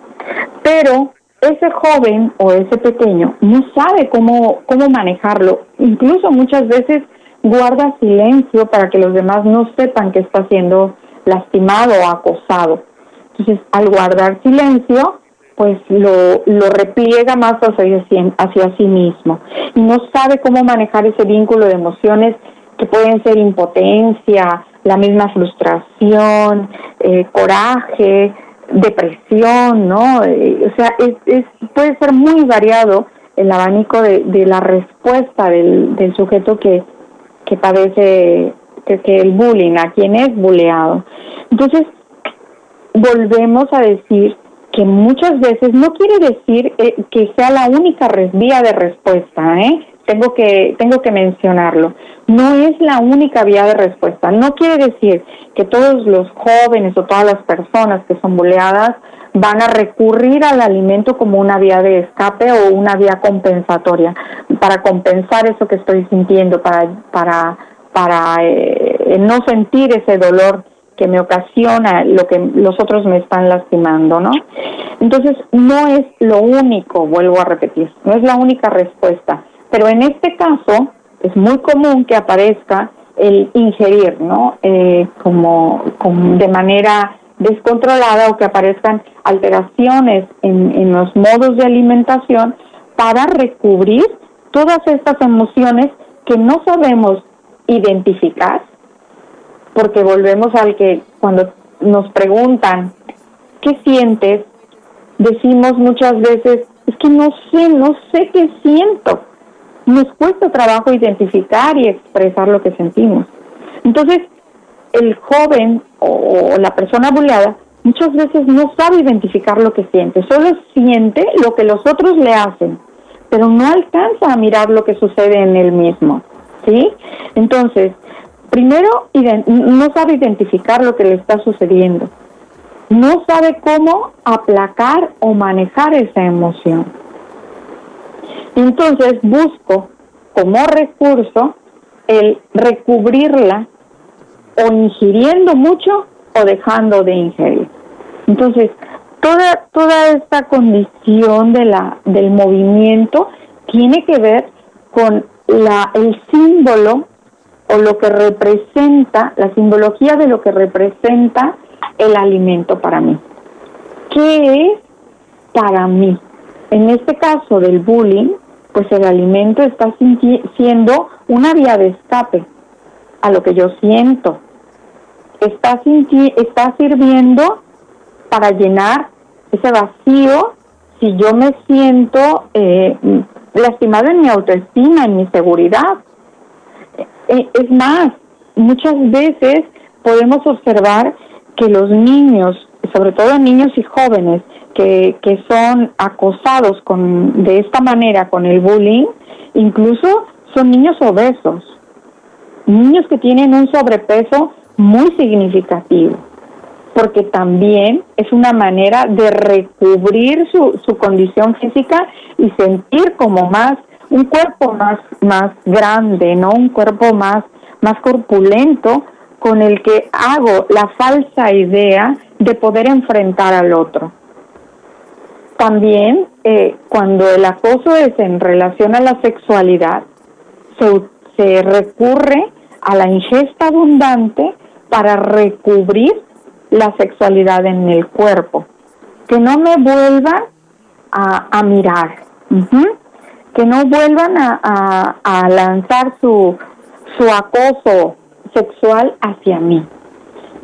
Pero ese joven o ese pequeño no sabe cómo, cómo manejarlo. Incluso muchas veces guarda silencio para que los demás no sepan que está siendo lastimado o acosado. Entonces, al guardar silencio, pues lo, lo repliega más hacia, hacia sí mismo y no sabe cómo manejar ese vínculo de emociones que pueden ser impotencia, la misma frustración, eh, coraje, depresión, ¿no? Eh, o sea, es, puede ser muy variado el abanico de, de la respuesta del, del sujeto que, que padece que, que el bullying, a quien es buleado. Entonces, volvemos a decir que muchas veces no quiere decir eh, que sea la única vía de respuesta, ¿eh? Tengo que tengo que mencionarlo. No es la única vía de respuesta. No quiere decir que todos los jóvenes o todas las personas que son buleadas van a recurrir al alimento como una vía de escape o una vía compensatoria para compensar eso que estoy sintiendo, para para para eh, no sentir ese dolor que me ocasiona lo que los otros me están lastimando, ¿no? Entonces, no es lo único, vuelvo a repetir, no es la única respuesta, pero en este caso es muy común que aparezca el ingerir, ¿no? Eh, como, de manera descontrolada o que aparezcan alteraciones en los modos de alimentación para recubrir todas estas emociones que no sabemos identificar porque volvemos al que cuando nos preguntan, ¿qué sientes? Decimos muchas veces, es que no sé, no sé qué siento. Nos cuesta trabajo identificar y expresar lo que sentimos. Entonces, el joven o, la persona bulleada muchas veces no sabe identificar lo que siente, solo siente lo que los otros le hacen, pero no alcanza a mirar lo que sucede en él mismo, ¿sí? Entonces, primero no sabe identificar lo que le está sucediendo, no sabe cómo aplacar o manejar esa emoción. Entonces busco como recurso el recubrirla o ingiriendo mucho o dejando de ingerir. Entonces, toda, toda esta condición de la, del movimiento tiene que ver con la, el símbolo o lo que representa, la simbología de lo que representa el alimento para mí. ¿Qué es para mí? En este caso del bullying, pues el alimento está siendo una vía de escape a lo que yo siento. Está, está sirviendo para llenar ese vacío si yo me siento eh, lastimado en mi autoestima, en mi seguridad. Eh, es más, muchas veces podemos observar que los niños, sobre todo niños y jóvenes, que, son acosados con, de esta manera con el bullying, incluso son niños obesos, niños que tienen un sobrepeso muy significativo, porque también es una manera de recubrir su, su condición física y sentir como más un cuerpo más, más grande, ¿no? Un cuerpo más, más corpulento con el que hago la falsa idea de poder enfrentar al otro. También eh, cuando el acoso es en relación a la sexualidad, se, se recurre a la ingesta abundante para recubrir la sexualidad en el cuerpo. Que no me vuelva a, a mirar que no vuelvan a, a, lanzar su, su acoso sexual hacia mí.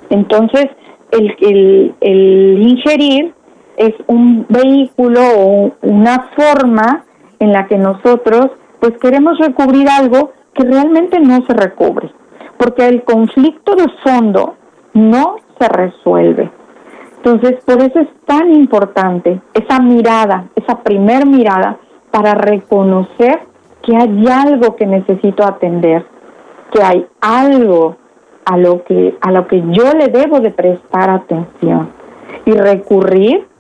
Entonces, el, el, el ingerir es un vehículo o una forma en la que nosotros pues queremos recubrir algo que realmente no se recubre, porque el conflicto de fondo no se resuelve. Entonces, por eso es tan importante esa mirada, esa primer mirada para reconocer que hay algo que necesito atender, que hay algo a lo que a lo que yo le debo de prestar atención y recurrir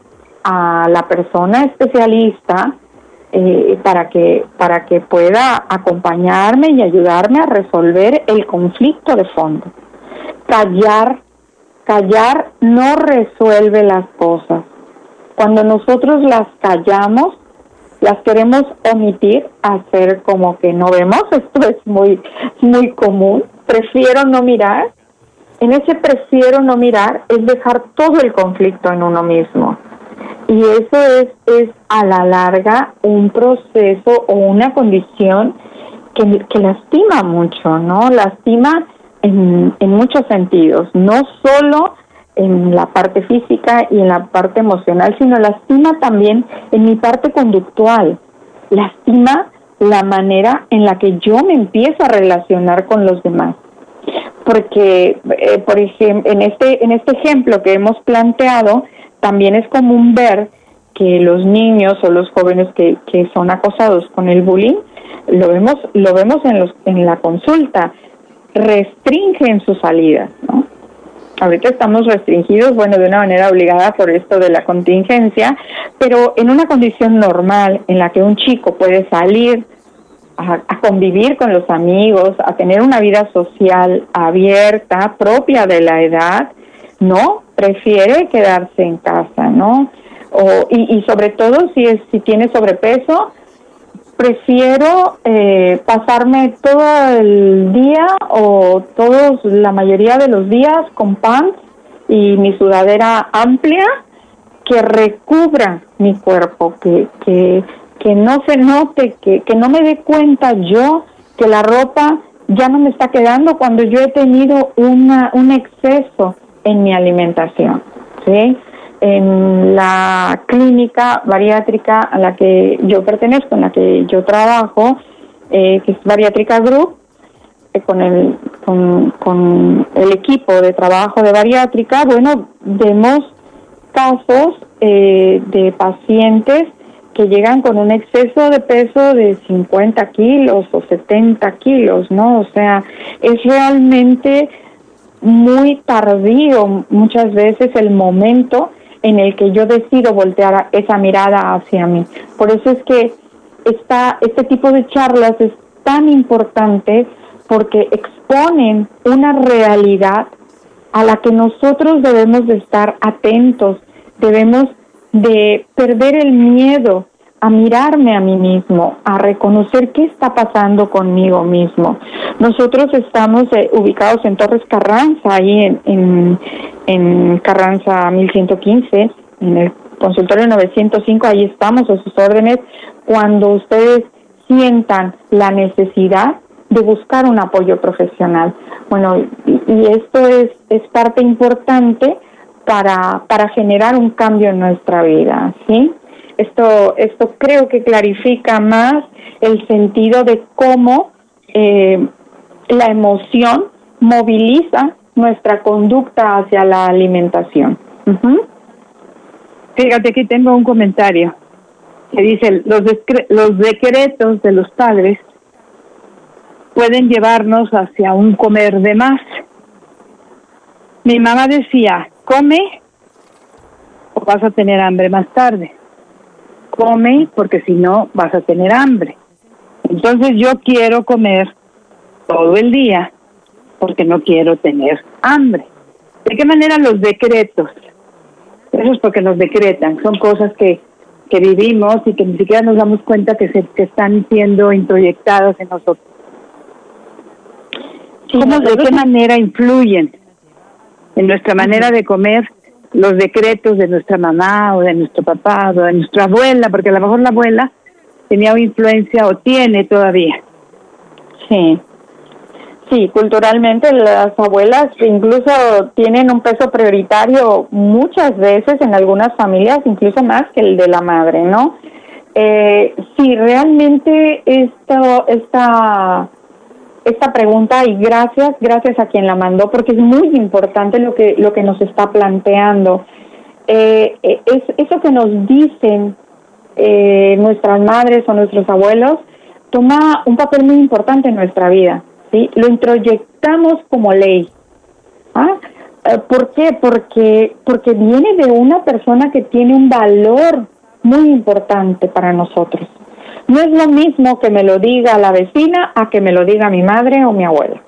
a la persona especialista eh, para que para que pueda acompañarme y ayudarme a resolver el conflicto de fondo. Callar, callar no resuelve las cosas. Cuando nosotros las callamos, las queremos omitir, hacer como que no vemos, esto es muy, muy común, prefiero no mirar, en ese prefiero no mirar es dejar todo el conflicto en uno mismo. Y eso es, es a la larga un proceso o una condición que, que lastima mucho, ¿no? Lastima en, en muchos sentidos, no solo en la parte física y en la parte emocional, sino lastima también en mi parte conductual. lastima la manera en la que yo me empiezo a relacionar con los demás. Porque, eh, por ejemplo, en este, en este ejemplo que hemos planteado, también es común ver que los niños o los jóvenes que, que son acosados con el bullying, lo vemos, lo vemos en, los, en la consulta, restringen su salida, ¿no? Ahorita estamos restringidos, bueno, de una manera obligada por esto de la contingencia, pero en una condición normal en la que un chico puede salir a, a, convivir con los amigos, a tener una vida social abierta, propia de la edad, no, prefiere quedarse en casa, ¿no? O, y, y sobre todo si, es, si tiene sobrepeso, prefiero eh, pasarme todo el día o todos la mayoría de los días con pants y mi sudadera amplia que recubra mi cuerpo, que, que, que no se note, que, que no me dé cuenta yo que la ropa ya no me está quedando cuando yo he tenido una, un exceso en mi alimentación. ¿sí? En la clínica bariátrica a la que yo pertenezco, en la que yo trabajo, eh, que es Bariátrica Group, eh, con, el, con, con el equipo de trabajo de bariátrica, bueno, vemos casos eh, de pacientes que llegan con un exceso de peso de 50 kilos o 70 kilos, ¿no? O sea, es realmente muy tardío muchas veces el momento en el que yo decido voltear esa mirada hacia mí. Por eso es que esta, este tipo de charlas es tan importante porque exponen una realidad a la que nosotros debemos de estar atentos, debemos de perder el miedo a mirarme a mí mismo, a reconocer qué está pasando conmigo mismo. Nosotros estamos eh, ubicados en Torres Carranza, ahí en, en, en Carranza 1115, en el consultorio 905, ahí estamos a sus órdenes. Cuando ustedes sientan la necesidad de buscar un apoyo profesional. Bueno, y, y esto es, es parte importante para, para generar un cambio en nuestra vida, ¿sí? Esto, esto creo que clarifica más el sentido de cómo eh, la emoción moviliza nuestra conducta hacia la alimentación. Uh. Fíjate, aquí tengo un comentario que dice, los, los decretos de los padres pueden llevarnos hacia un comer de más. Mi mamá decía, come o vas a tener hambre más tarde come porque si no vas a tener hambre. Entonces yo quiero comer todo el día porque no quiero tener hambre. ¿De qué manera los decretos? Eso es porque nos decretan, son cosas que, que vivimos y que ni siquiera nos damos cuenta que, se, que están siendo introyectadas en nosotros. ¿Cómo, ¿De qué manera influyen en nuestra manera de comer los decretos de nuestra mamá o de nuestro papá o de nuestra abuela, porque a lo mejor la abuela tenía influencia o tiene todavía. Sí. Sí, culturalmente las abuelas incluso tienen un peso prioritario muchas veces en algunas familias, incluso más que el de la madre, ¿no? Eh, sí, realmente esto, esta esta pregunta y gracias, gracias a quien la mandó porque es muy importante lo que lo que nos está planteando. Eh, es eso que nos dicen eh, nuestras madres o nuestros abuelos toma un papel muy importante en nuestra vida, sí, lo introyectamos como ley. ¿Ah? Eh, ¿Por qué? Porque porque viene de una persona que tiene un valor muy importante para nosotros. No es lo mismo que me lo diga la vecina a que me lo diga mi madre o mi abuela.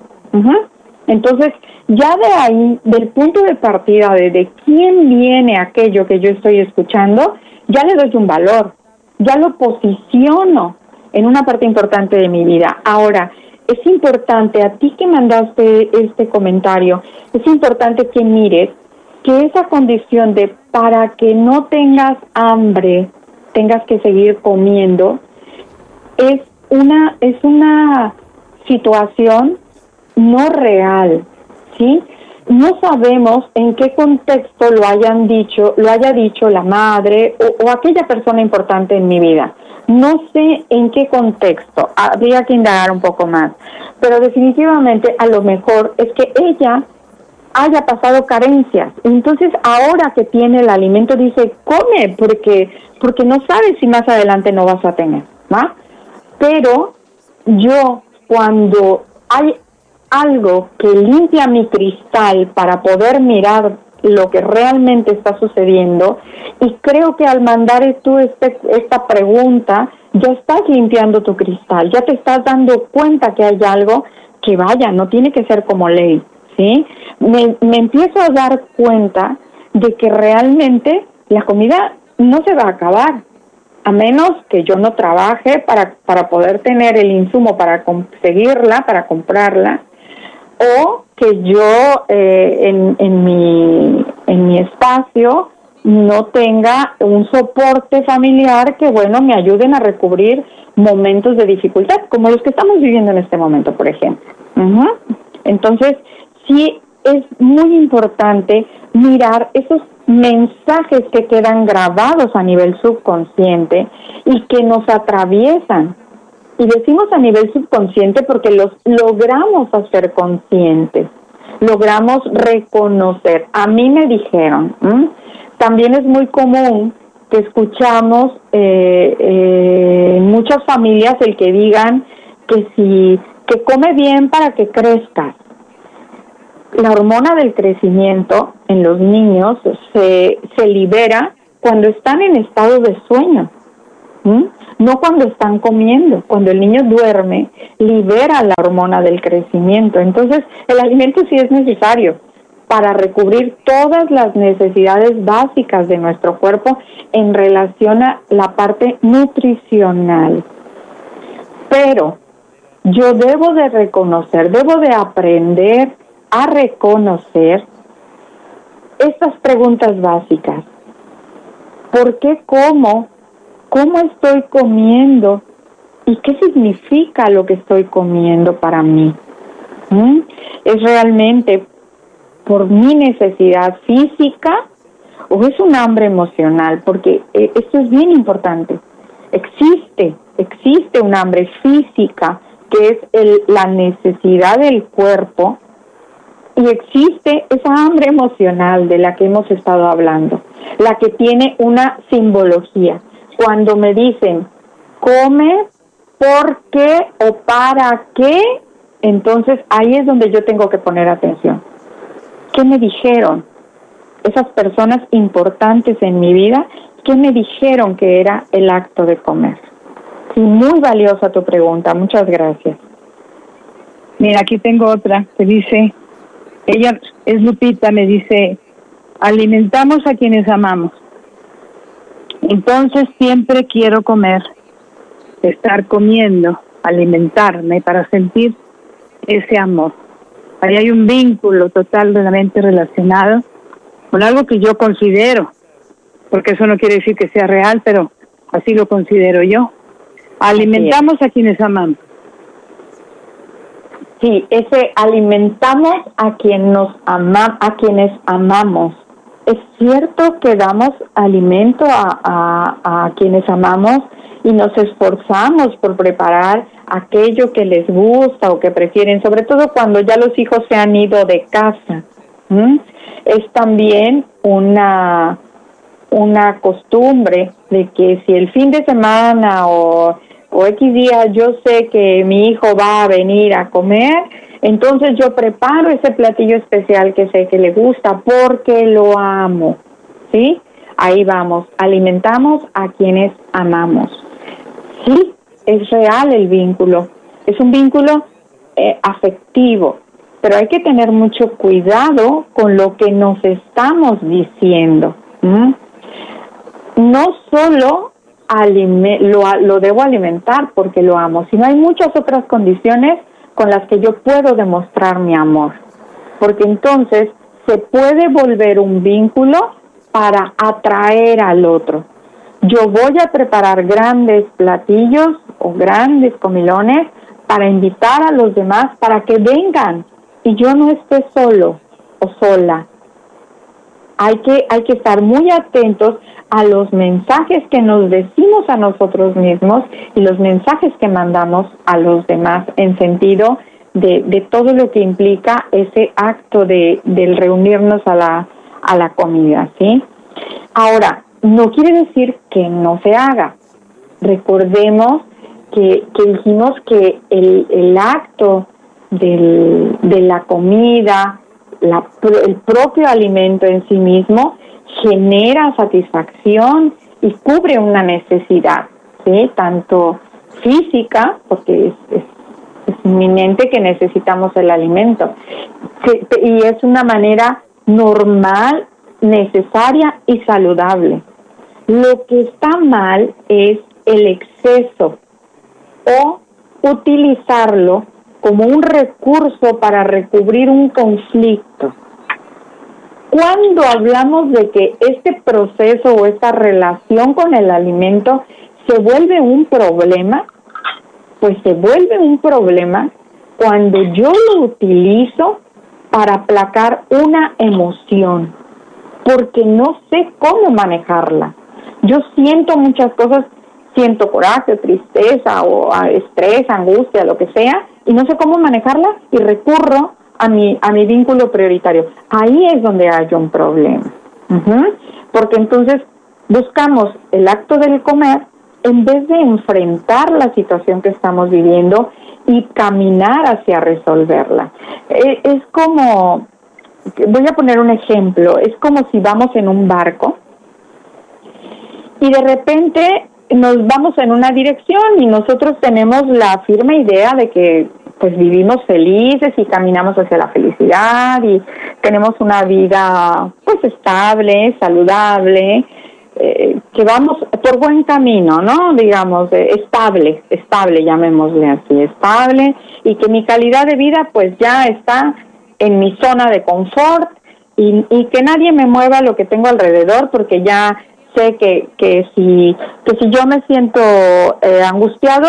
Entonces, ya de ahí, del punto de partida de, de quién viene aquello que yo estoy escuchando, ya le doy un valor, ya lo posiciono en una parte importante de mi vida. Ahora, es importante, a ti que mandaste este comentario, es importante que mires que esa condición de para que no tengas hambre, tengas que seguir comiendo, es una es una situación no real, ¿sí? No sabemos en qué contexto lo hayan dicho, lo haya dicho la madre o, o aquella persona importante en mi vida. No sé en qué contexto, habría que indagar un poco más, pero definitivamente a lo mejor es que ella haya pasado carencias. Entonces, ahora que tiene el alimento, dice, come, porque, porque no sabes si más adelante no vas a tener, ¿va? Pero yo, cuando hay algo que limpia mi cristal para poder mirar lo que realmente está sucediendo, y creo que al mandar tú este, esta pregunta, ya estás limpiando tu cristal, ya te estás dando cuenta que hay algo que vaya, no tiene que ser como ley, ¿sí? Me, me empiezo a dar cuenta de que realmente la comida no se va a acabar, a menos que yo no trabaje para, para poder tener el insumo para conseguirla, para comprarla, o que yo eh, en, en, mi, en mi espacio no tenga un soporte familiar que, bueno, me ayuden a recubrir momentos de dificultad, como los que estamos viviendo en este momento, por ejemplo. Entonces, sí es muy importante mirar esos mensajes que quedan grabados a nivel subconsciente y que nos atraviesan. Y decimos a nivel subconsciente porque los logramos hacer conscientes, logramos reconocer. A mí me dijeron, también es muy común que escuchamos eh, eh, muchas familias el que digan que si que come bien para que crezcas la hormona del crecimiento en los niños se, se libera cuando están en estado de sueño, no cuando están comiendo. Cuando el niño duerme, libera la hormona del crecimiento. Entonces, el alimento sí es necesario para recubrir todas las necesidades básicas de nuestro cuerpo en relación a la parte nutricional. Pero yo debo de reconocer, debo de aprender a reconocer estas preguntas básicas. ¿Por qué como? ¿Cómo estoy comiendo? ¿Y qué significa lo que estoy comiendo para mí? ¿Mm? ¿Es realmente por mi necesidad física o es un hambre emocional? Porque eh, esto es bien importante. Existe, existe un hambre física que es el, la necesidad del cuerpo y existe esa hambre emocional de la que hemos estado hablando, la que tiene una simbología. Cuando me dicen, come, ¿por qué o para qué? Entonces ahí es donde yo tengo que poner atención. ¿Qué me dijeron? Esas personas importantes en mi vida, ¿qué me dijeron que era el acto de comer? Sí, muy valiosa tu pregunta, muchas gracias. Mira, aquí tengo otra que dice, ella es Lupita, me dice, alimentamos a quienes amamos. Entonces siempre quiero comer, estar comiendo, alimentarme para sentir ese amor. Ahí hay un vínculo totalmente relacionado con algo que yo considero, porque eso no quiere decir que sea real, pero así lo considero yo. Alimentamos a quienes amamos. Sí, ese alimentamos a quien nos ama, a quienes amamos. Es cierto que damos alimento a, a, quienes amamos y nos esforzamos por preparar aquello que les gusta o que prefieren, sobre todo cuando ya los hijos se han ido de casa. Es también una, una costumbre de que si el fin de semana o o X día yo sé que mi hijo va a venir a comer, entonces yo preparo ese platillo especial que sé que le gusta porque lo amo. ¿Sí? Ahí vamos, alimentamos a quienes amamos. Sí, es real el vínculo, es un vínculo eh, afectivo, pero hay que tener mucho cuidado con lo que nos estamos diciendo. No solo lo, lo debo alimentar porque lo amo, sino hay muchas otras condiciones con las que yo puedo demostrar mi amor. Porque entonces se puede volver un vínculo para atraer al otro. Yo voy a preparar grandes platillos o grandes comilones para invitar a los demás para que vengan y yo no esté solo o sola. Hay que, hay que estar muy atentos a los mensajes que nos decimos a nosotros mismos y los mensajes que mandamos a los demás en sentido de, de todo lo que implica ese acto de del reunirnos a la, a la comida, ¿sí? Ahora, no quiere decir que no se haga. Recordemos que, que dijimos que el, el acto del, de la comida, la, el propio alimento en sí mismo, genera satisfacción y cubre una necesidad, tanto física, porque es, es, inminente que necesitamos el alimento, y es una manera normal, necesaria y saludable. Lo que está mal es el exceso o utilizarlo como un recurso para recubrir un conflicto. Cuando hablamos de que este proceso o esta relación con el alimento se vuelve un problema, pues se vuelve un problema cuando yo lo utilizo para aplacar una emoción, porque no sé cómo manejarla. Yo siento muchas cosas, siento coraje, tristeza o estrés, angustia, lo que sea, y no sé cómo manejarla y recurro a mi, a mi vínculo prioritario. Ahí es donde hay un problema. Porque entonces buscamos el acto del comer en vez de enfrentar la situación que estamos viviendo y caminar hacia resolverla. E, es como, voy a poner un ejemplo, es como si vamos en un barco y de repente nos vamos en una dirección y nosotros tenemos la firme idea de que pues vivimos felices y caminamos hacia la felicidad y tenemos una vida pues estable, saludable, eh, que vamos por buen camino, ¿no? Digamos, eh, estable, estable, llamémosle así, estable y que mi calidad de vida pues ya está en mi zona de confort y, y que nadie me mueva lo que tengo alrededor porque ya sé que, que, si, que si yo me siento eh, angustiado,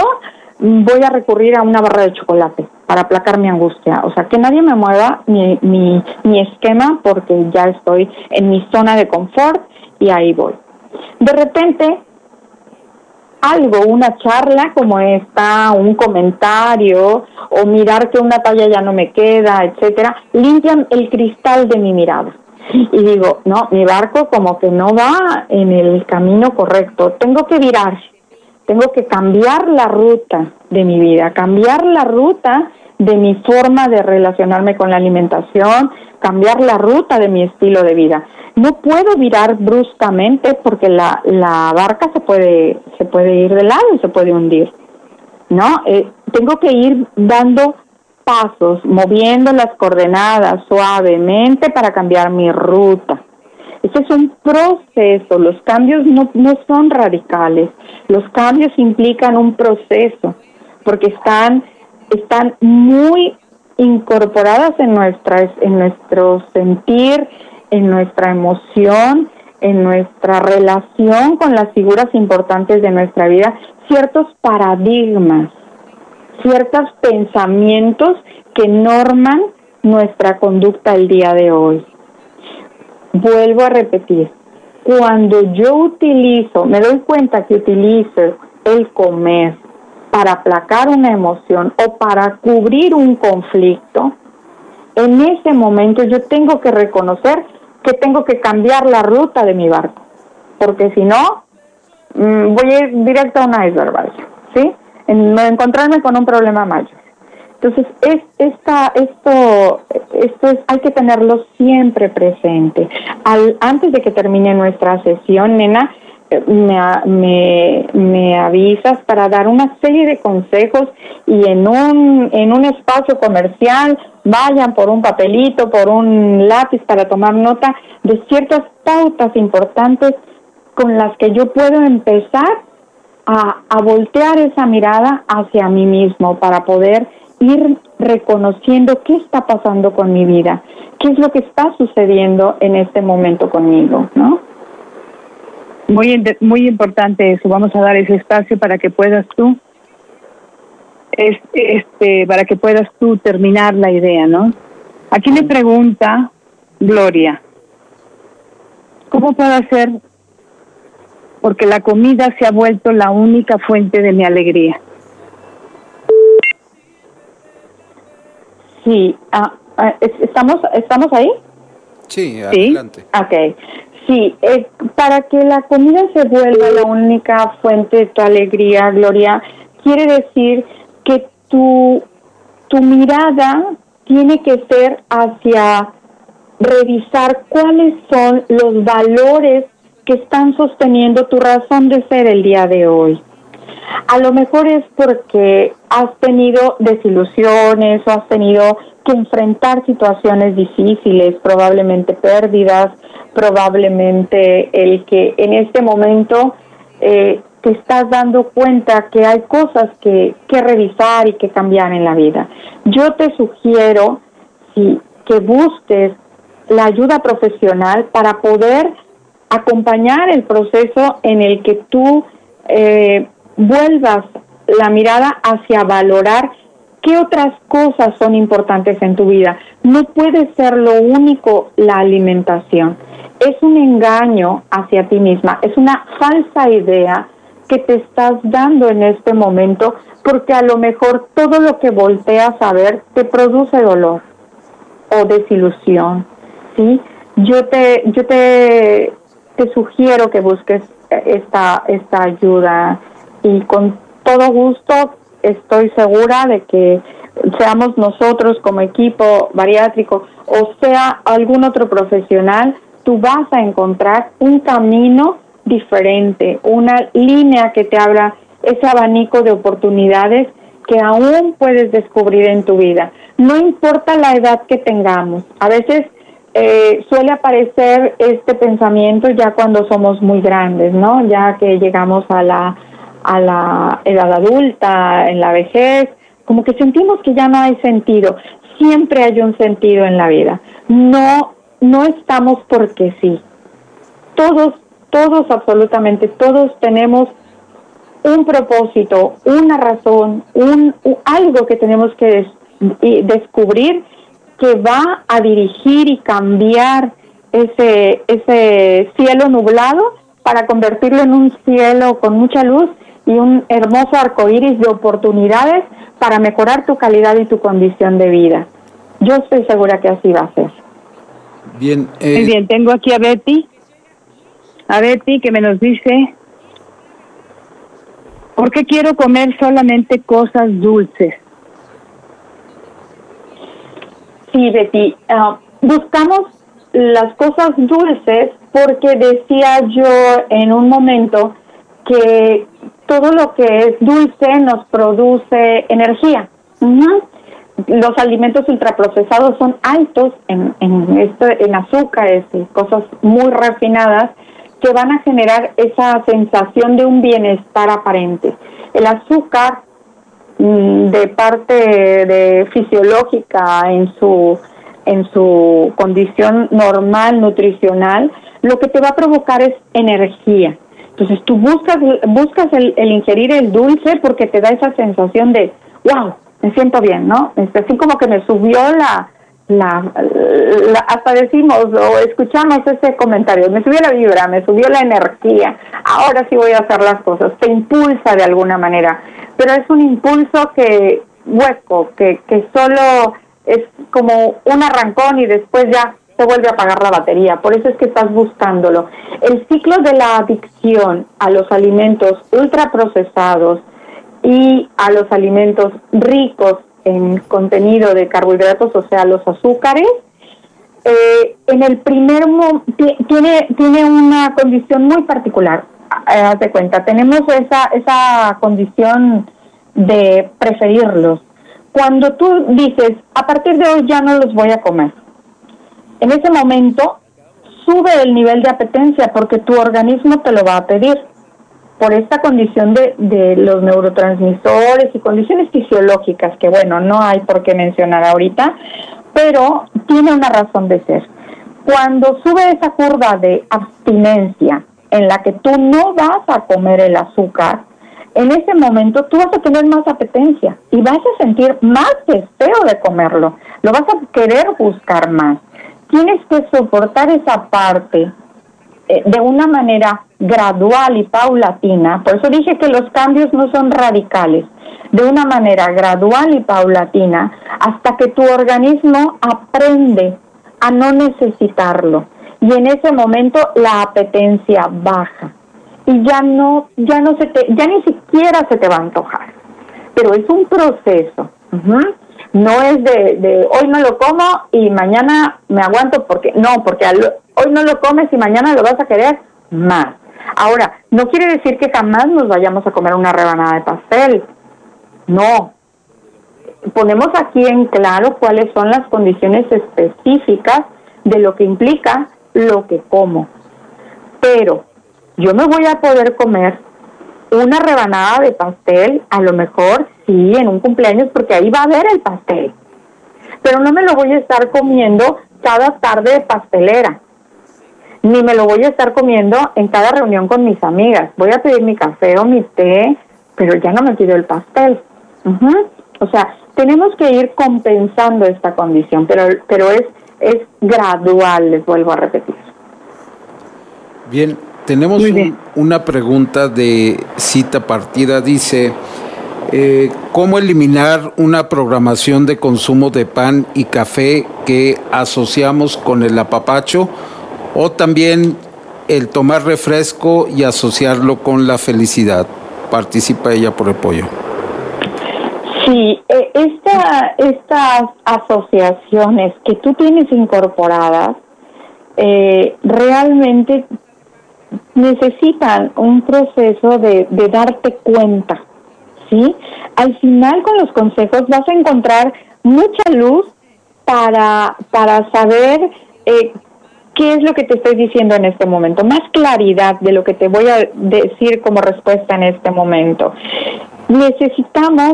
voy a recurrir a una barra de chocolate para aplacar mi angustia. O sea, que nadie me mueva mi, mi, esquema porque ya estoy en mi zona de confort y ahí voy. De repente, algo, una charla como esta, un comentario o mirar que una talla ya no me queda, etcétera, limpian el cristal de mi mirada y digo, no, mi barco como que no va en el camino correcto, tengo que virar, tengo que cambiar la ruta de mi vida, cambiar la ruta de mi forma de relacionarme con la alimentación, cambiar la ruta de mi estilo de vida. No puedo virar bruscamente porque la, la barca se puede, se puede ir de lado y se puede hundir. ¿No? Eh, tengo que ir dando pasos, moviendo las coordenadas suavemente para cambiar mi ruta. Ese es un proceso, los cambios no, no son radicales, los cambios implican un proceso, porque están, están muy incorporadas en, nuestra, en nuestro sentir, en nuestra emoción, en nuestra relación con las figuras importantes de nuestra vida, ciertos paradigmas ciertos pensamientos que norman nuestra conducta el día de hoy. Vuelvo a repetir, cuando yo utilizo, me doy cuenta que utilizo el comer para aplacar una emoción o para cubrir un conflicto, en ese momento yo tengo que reconocer que tengo que cambiar la ruta de mi barco, porque si no, mm, voy a ir directo a una iceberg, ¿sí? en encontrarme con un problema mayor. Entonces, es, esta, esto, esto es, hay que tenerlo siempre presente. Al, antes de que termine nuestra sesión, nena, eh, me, me, me, avisas para dar una serie de consejos y en un, en un espacio comercial vayan por un papelito, por un lápiz para tomar nota de ciertas pautas importantes con las que yo puedo empezar a, voltear esa mirada hacia mí mismo para poder ir reconociendo qué está pasando con mi vida, qué es lo que está sucediendo en este momento conmigo, ¿no? Muy, muy importante eso. Vamos a dar ese espacio para que puedas tú, este, para que puedas tú terminar la idea, ¿no? Aquí me pregunta Gloria, ¿cómo puedo hacer porque la comida se ha vuelto la única fuente de mi alegría. Sí, ah, ah, ¿estamos, ¿estamos ahí? Sí, adelante. ¿Sí? Ok. Sí, eh, para que la comida se vuelva la única fuente de tu alegría, Gloria, quiere decir que tu, tu mirada tiene que ser hacia revisar cuáles son los valores que están sosteniendo tu razón de ser el día de hoy. A lo mejor es porque has tenido desilusiones o has tenido que enfrentar situaciones difíciles, probablemente pérdidas, probablemente el que en este momento eh, te estás dando cuenta que hay cosas que, que revisar y que cambiar en la vida. Yo te sugiero si, que busques la ayuda profesional para poder acompañar el proceso en el que tú eh, vuelvas la mirada hacia valorar qué otras cosas son importantes en tu vida. No puede ser lo único la alimentación. Es un engaño hacia ti misma, es una falsa idea que te estás dando en este momento porque a lo mejor todo lo que volteas a ver te produce dolor o desilusión, ¿sí? Yo te yo te te sugiero que busques esta esta ayuda y con todo gusto estoy segura de que seamos nosotros como equipo bariátrico o sea algún otro profesional, tú vas a encontrar un camino diferente, una línea que te abra ese abanico de oportunidades que aún puedes descubrir en tu vida. No importa la edad que tengamos, a veces eh, suele aparecer este pensamiento ya cuando somos muy grandes, ¿no? Ya que llegamos a la a la edad adulta, en la vejez, como que sentimos que ya no hay sentido. Siempre hay un sentido en la vida. No, no estamos porque sí. Todos, todos, absolutamente todos tenemos un propósito, una razón, un, algo que tenemos que descubrir que va a dirigir y cambiar ese, ese cielo nublado para convertirlo en un cielo con mucha luz y un hermoso arco iris de oportunidades para mejorar tu calidad y tu condición de vida. Yo estoy segura que así va a ser. Bien. Eh... Muy bien, tengo aquí a Betty. A Betty que me nos dice, ¿por qué quiero comer solamente cosas dulces? Sí, Betty. Uh, buscamos las cosas dulces porque decía yo en un momento que todo lo que es dulce nos produce energía. Los alimentos ultraprocesados son altos en, en, esto, en cosas muy refinadas que van a generar esa sensación de un bienestar aparente. El azúcar, mm, de parte de fisiológica en su, en su condición normal nutricional, lo que te va a provocar es energía entonces tú buscas, buscas el, ingerir el dulce porque te da esa sensación de, wow, me siento bien, ¿no? Este, así como que me subió la, la, hasta decimos o escuchamos ese comentario, me subió la vibra, me subió la energía, ahora sí voy a hacer las cosas, te impulsa de alguna manera, pero es un impulso que hueco, que, que solo es como un arrancón y después ya se vuelve a apagar la batería. Por eso es que estás buscándolo. El ciclo de la adicción a los alimentos ultraprocesados y a los alimentos ricos en contenido de carbohidratos, o sea, los azúcares, eh, en el primer tiene, tiene una condición muy particular. Eh, haz de cuenta, tenemos esa, esa condición de preferirlos. Cuando tú dices, a partir de hoy ya no los voy a comer, en ese momento sube el nivel de apetencia porque tu organismo te lo va a pedir por esta condición de, de los neurotransmisores y condiciones fisiológicas que bueno, no hay por qué mencionar ahorita, pero tiene una razón de ser. Cuando sube esa curva de abstinencia en la que tú no vas a comer el azúcar, en ese momento tú vas a tener más apetencia y vas a sentir más deseo de comerlo, lo vas a querer buscar más tienes que soportar esa parte eh, de una manera gradual y paulatina, por eso dije que los cambios no son radicales, de una manera gradual y paulatina, hasta que tu organismo aprende a no necesitarlo. Y en ese momento la apetencia baja. Y ya no, ya no se te, ya ni siquiera se te va a antojar. Pero es un proceso. No es de, de, hoy no lo como y mañana me aguanto porque, no, porque hoy no lo comes y mañana lo vas a querer más. Ahora, no quiere decir que jamás nos vayamos a comer una rebanada de pastel. No. Ponemos aquí en claro cuáles son las condiciones específicas de lo que implica lo que como. Pero yo me voy a poder comer una rebanada de pastel, a lo mejor sí, en un cumpleaños, porque ahí va a haber el pastel. Pero no me lo voy a estar comiendo cada tarde de pastelera ni me lo voy a estar comiendo en cada reunión con mis amigas. Voy a pedir mi café o mi té, pero ya no me pido el pastel. O sea, tenemos que ir compensando esta condición, pero, pero es, es gradual, les vuelvo a repetir. Bien, tenemos una pregunta de cita partida. Dice, eh, ¿cómo eliminar una programación de consumo de pan y café que asociamos con el apapacho? o también el tomar refresco y asociarlo con la felicidad. Participa ella por el pollo. Sí, eh, esta, estas asociaciones que tú tienes incorporadas eh, realmente necesitan un proceso de, de, darte cuenta, ¿sí? Al final con los consejos vas a encontrar mucha luz para, para saber eh, ¿Qué es lo que te estoy diciendo en este momento? Más claridad de lo que te voy a decir como respuesta en este momento. Necesitamos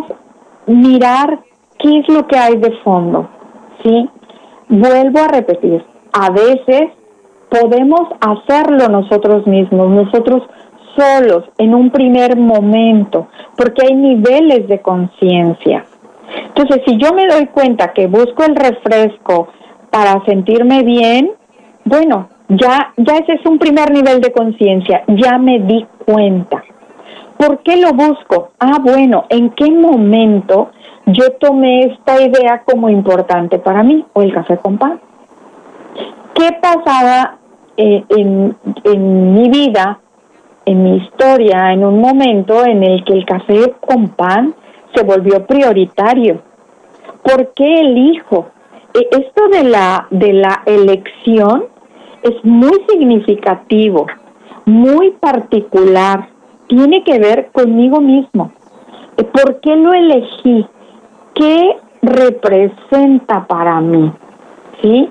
mirar qué es lo que hay de fondo, ¿sí? Vuelvo a repetir, a veces podemos hacerlo nosotros mismos, nosotros solos, en un primer momento, porque hay niveles de conciencia. Entonces, si yo me doy cuenta que busco el refresco para sentirme bien, bueno, ya, ya ese es un primer nivel de conciencia, ya me di cuenta. ¿Por qué lo busco? Ah, bueno, ¿en qué momento yo tomé esta idea como importante para mí? O el café con pan. ¿Qué pasaba eh, en, en mi vida, en mi historia, en un momento en el que el café con pan se volvió prioritario? ¿Por qué elijo? E, esto de la, de la elección es muy significativo, muy particular, tiene que ver conmigo mismo. ¿Por qué lo elegí? ¿Qué representa para mí? ¿Sí?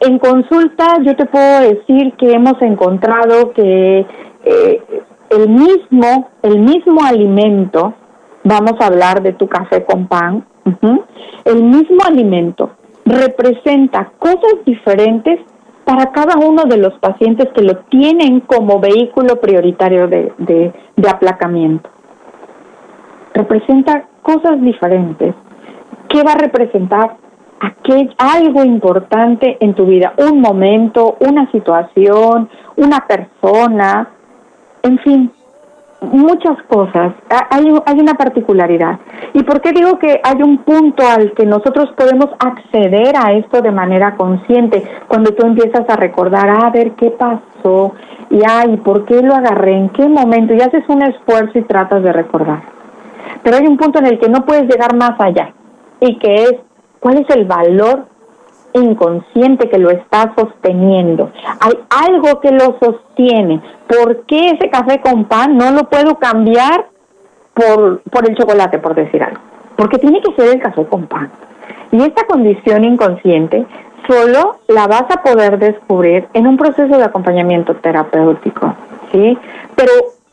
En consulta yo te puedo decir que hemos encontrado que eh, el mismo, el mismo alimento, vamos a hablar de tu café con pan, el mismo alimento representa cosas diferentes para cada uno de los pacientes que lo tienen como vehículo prioritario de, de, aplacamiento. Representa cosas diferentes. ¿Qué va a representar? Aquel, algo importante en tu vida, un momento, una situación, una persona, en fin, muchas cosas. Hay, hay una particularidad. ¿Y por qué digo que hay un punto al que nosotros podemos acceder a esto de manera consciente? Cuando tú empiezas a recordar, a ver qué pasó, y ay, ¿por qué lo agarré? ¿En qué momento? Y haces un esfuerzo y tratas de recordar. Pero hay un punto en el que no puedes llegar más allá, y que es, ¿cuál es el valor inconsciente que lo está sosteniendo. Hay algo que lo sostiene. ¿Por qué ese café con pan no lo puedo cambiar por, por el chocolate, por decir algo? Porque tiene que ser el café con pan. Y esta condición inconsciente solo la vas a poder descubrir en un proceso de acompañamiento terapéutico, ¿sí? Pero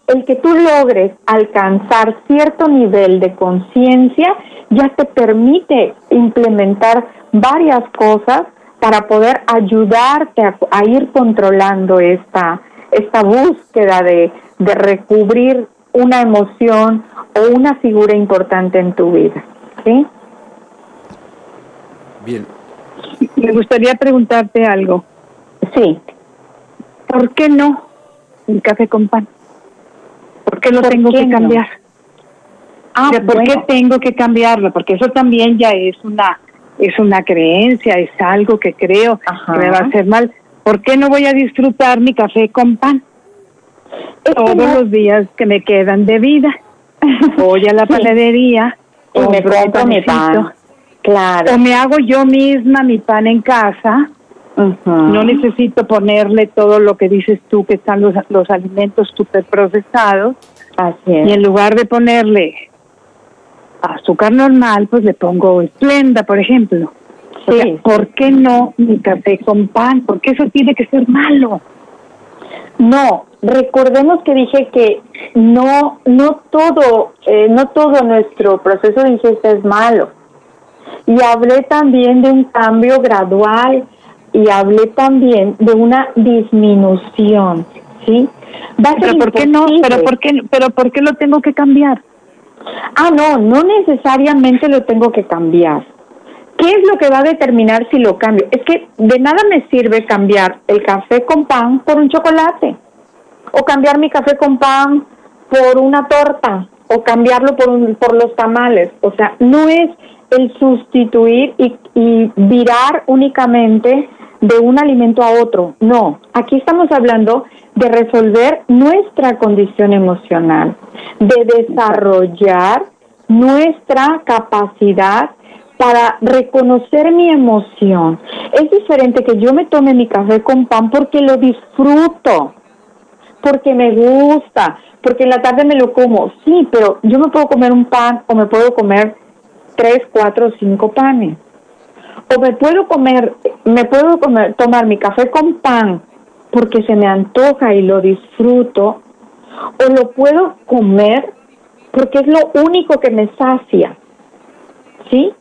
el que tú logres alcanzar cierto nivel de conciencia ya te permite implementar varias cosas para poder ayudarte a, ir controlando esta, esta búsqueda de, de recubrir una emoción o una figura importante en tu vida. ¿Sí? Bien. Me gustaría preguntarte algo. Sí. ¿Por qué no mi café con pan? ¿Por qué lo tengo que cambiar? Ah, ¿Por qué tengo que cambiarlo? Porque eso también ya es una es una creencia, es algo que creo que me va a hacer mal. ¿Por qué no voy a disfrutar mi café con pan? Todos los días que me quedan de vida. Voy a la panadería y me compro mi pan. Claro. O me hago yo misma mi pan en casa. No necesito ponerle todo lo que dices tú, que están los, los alimentos super procesados. Así es. Y en lugar de ponerle azúcar normal, pues le pongo esplenda, por ejemplo. Sí. ¿Por qué no mi café con pan? Porque eso tiene que ser malo. No, recordemos que dije que no, no todo, eh, no todo nuestro proceso de ingesta es malo. Y hablé también de un cambio gradual y hablé también de una disminución, ¿sí? pero ¿por qué no? Pero ¿por qué, pero ¿por qué lo tengo que cambiar? Ah, no, no necesariamente lo tengo que cambiar. ¿Qué es lo que va a determinar si lo cambio? Es que de nada me sirve cambiar el café con pan por un chocolate, o cambiar mi café con pan por una torta, o cambiarlo por, un, por los tamales. O sea, no es el sustituir y, y virar únicamente de un alimento a otro. No, aquí estamos hablando de resolver nuestra condición emocional, de desarrollar nuestra capacidad para reconocer mi emoción. Es diferente que yo me tome mi café con pan porque lo disfruto, porque me gusta, porque en la tarde me lo como. Sí, pero yo me puedo comer un pan o me puedo comer tres, cuatro, cinco panes. O me puedo comer, me puedo comer, tomar mi café con pan porque se me antoja y lo disfruto, o lo puedo comer porque es lo único que me sacia. ¿Sí?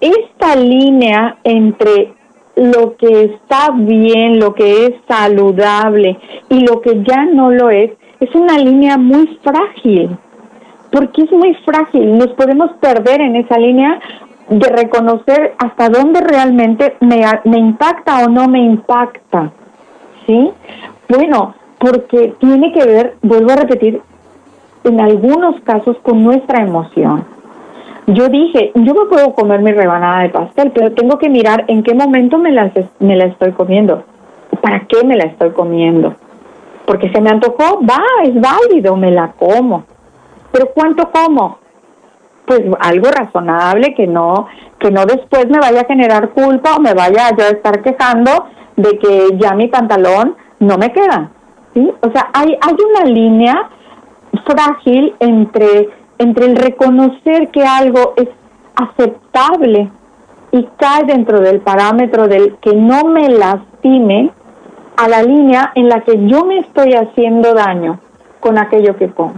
Esta línea entre lo que está bien, lo que es saludable y lo que ya no lo es, es una línea muy frágil, porque es muy frágil, nos podemos perder en esa línea de reconocer hasta dónde realmente me, me impacta o no me impacta. ¿sí? Bueno, porque tiene que ver, vuelvo a repetir, en algunos casos con nuestra emoción. Yo dije, yo me puedo comer mi rebanada de pastel, pero tengo que mirar en qué momento me la, me la estoy comiendo. ¿Para qué me la estoy comiendo? Porque se me antojó, va, es válido, me la como. Pero ¿cuánto como? Pues algo razonable que no que no después me vaya a generar culpa o me vaya yo a estar quejando de que ya mi pantalón no me queda. ¿sí? O sea, hay, hay una línea frágil entre, entre el reconocer que algo es aceptable y cae dentro del parámetro del que no me lastime a la línea en la que yo me estoy haciendo daño con aquello que pongo.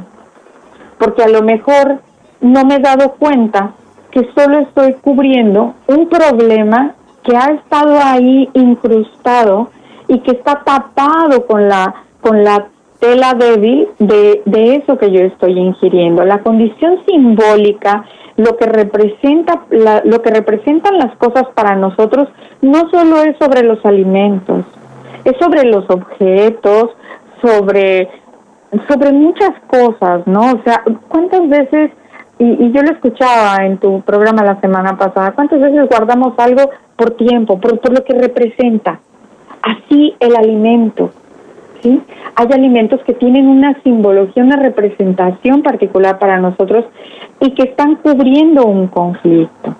Porque a lo mejor no me he dado cuenta que solo estoy cubriendo un problema que ha estado ahí incrustado y que está tapado con la, con la tela débil de, de eso que yo estoy ingiriendo. La condición simbólica, lo que representa, lo que representan las cosas para nosotros, no solo es sobre los alimentos, es sobre los objetos, sobre, sobre muchas cosas, ¿no? O sea, ¿cuántas veces y, yo lo escuchaba en tu programa la semana pasada, ¿cuántas veces guardamos algo por tiempo, por, por lo que representa? Así el alimento, ¿sí? Hay alimentos que tienen una simbología, una representación particular para nosotros y que están cubriendo un conflicto.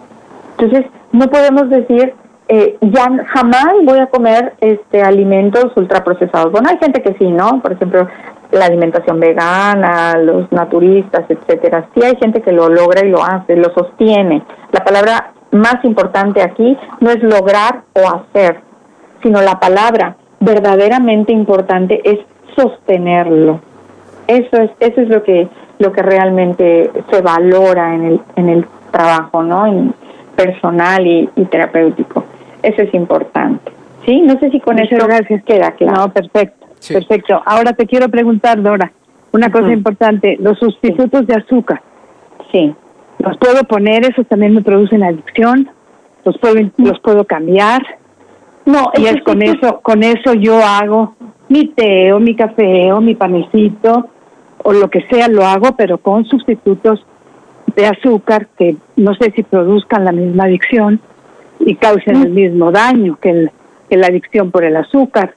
Entonces, no podemos decir, eh, ya jamás voy a comer este alimentos ultraprocesados. Bueno, hay gente que sí, ¿no? Por ejemplo, la alimentación vegana, los naturistas, etcétera. Sí hay gente que lo logra y lo hace, lo sostiene. La palabra más importante aquí no es lograr o hacer, sino la palabra verdaderamente importante es sostenerlo. Eso es eso es lo que lo que realmente se valora en el en el trabajo, ¿no? En personal y, terapéutico. Eso es importante. Sí, no sé si con eso gracias queda claro. No, perfecto. Perfecto. Ahora te quiero preguntar, Dora, una cosa importante, los sustitutos de azúcar. Sí. ¿Los puedo poner? ¿Esos también me producen adicción? ¿Los puedo, los puedo cambiar? No, y es con eso, con eso yo hago mi té o mi café o mi panecito o lo que sea lo hago, pero con sustitutos de azúcar que no sé si produzcan la misma adicción y causen el mismo daño que, que la adicción por el azúcar.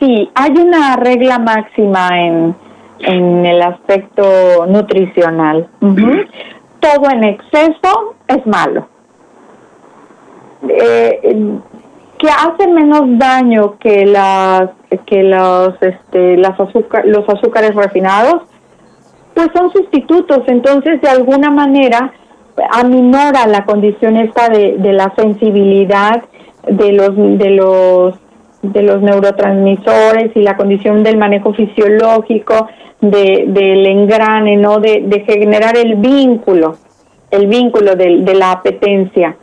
Sí, hay una regla máxima en, en el aspecto nutricional. Todo en exceso es malo. Eh, que hace menos daño que las que los este las azúcar, los azúcares refinados pues son sustitutos entonces de alguna manera aminora la condición esta de, de la sensibilidad de los de los de los neurotransmisores y la condición del manejo fisiológico de, del engrane, ¿no? De, de generar el vínculo, el vínculo de, de la apetencia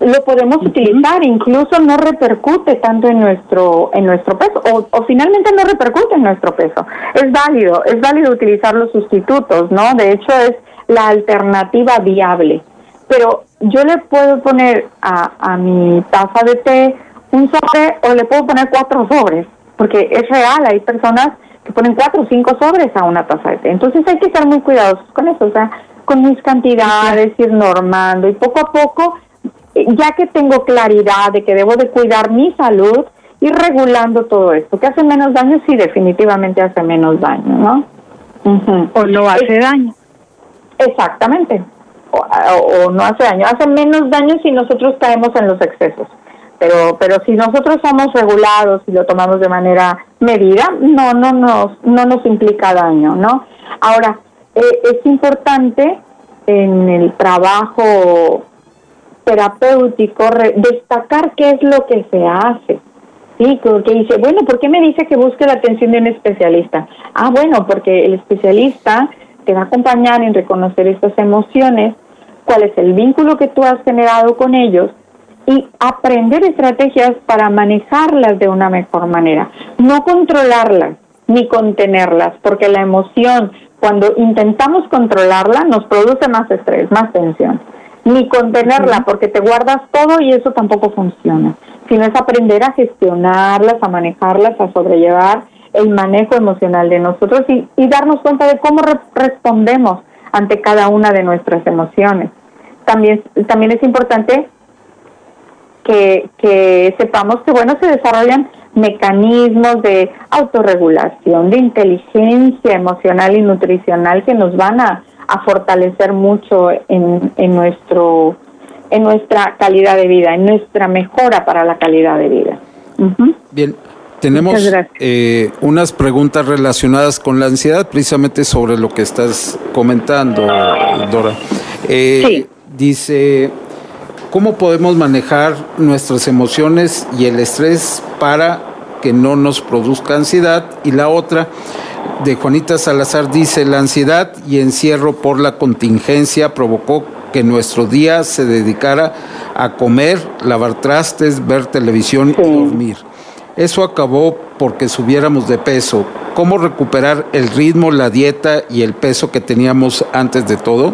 lo podemos utilizar, incluso no repercute tanto en nuestro en nuestro peso o, o, finalmente no repercute en nuestro peso. Es válido, es válido utilizar los sustitutos, ¿no? De hecho es la alternativa viable. Pero yo le puedo poner a, a mi taza de té un sobre o le puedo poner cuatro sobres, porque es real, hay personas que ponen cuatro o cinco sobres a una taza de té. Entonces hay que estar muy cuidadosos con eso, o sea, con mis cantidades, ir normando y poco a poco ya que tengo claridad de que debo de cuidar mi salud, ir regulando todo esto. ¿Que hace menos daño? Sí, definitivamente hace menos daño, ¿no? O no hace daño. Exactamente. O, no hace daño. Hace menos daño si nosotros caemos en los excesos. Pero, pero si nosotros somos regulados y lo tomamos de manera medida, no, no nos, no nos implica daño, ¿no? Ahora, eh, es importante en el trabajo terapéutico destacar qué es lo que se hace. Sí, porque dice, bueno, ¿por qué me dice que busque la atención de un especialista? Ah, bueno, porque el especialista te va a acompañar en reconocer estas emociones, cuál es el vínculo que tú has generado con ellos y aprender estrategias para manejarlas de una mejor manera. No controlarlas ni contenerlas, porque la emoción, cuando intentamos controlarla, nos produce más estrés, más tensión ni contenerla, porque te guardas todo y eso tampoco funciona, sino es aprender a gestionarlas, a manejarlas, a sobrellevar el manejo emocional de nosotros y, darnos cuenta de cómo respondemos ante cada una de nuestras emociones. También, también es importante que, que sepamos que, bueno, se desarrollan mecanismos de autorregulación, de inteligencia emocional y nutricional que nos van a, a fortalecer mucho en, en, nuestro, en nuestra calidad de vida, en nuestra mejora para la calidad de vida. Bien, tenemos eh, unas preguntas relacionadas con la ansiedad, precisamente sobre lo que estás comentando, Dora. Eh, sí. Dice, ¿cómo podemos manejar nuestras emociones y el estrés para que no nos produzca ansiedad? Y la otra, de Juanita Salazar dice, la ansiedad y encierro por la contingencia provocó que nuestro día se dedicara a comer, lavar trastes, ver televisión y dormir. Eso acabó porque subiéramos de peso. ¿Cómo recuperar el ritmo, la dieta y el peso que teníamos antes de todo?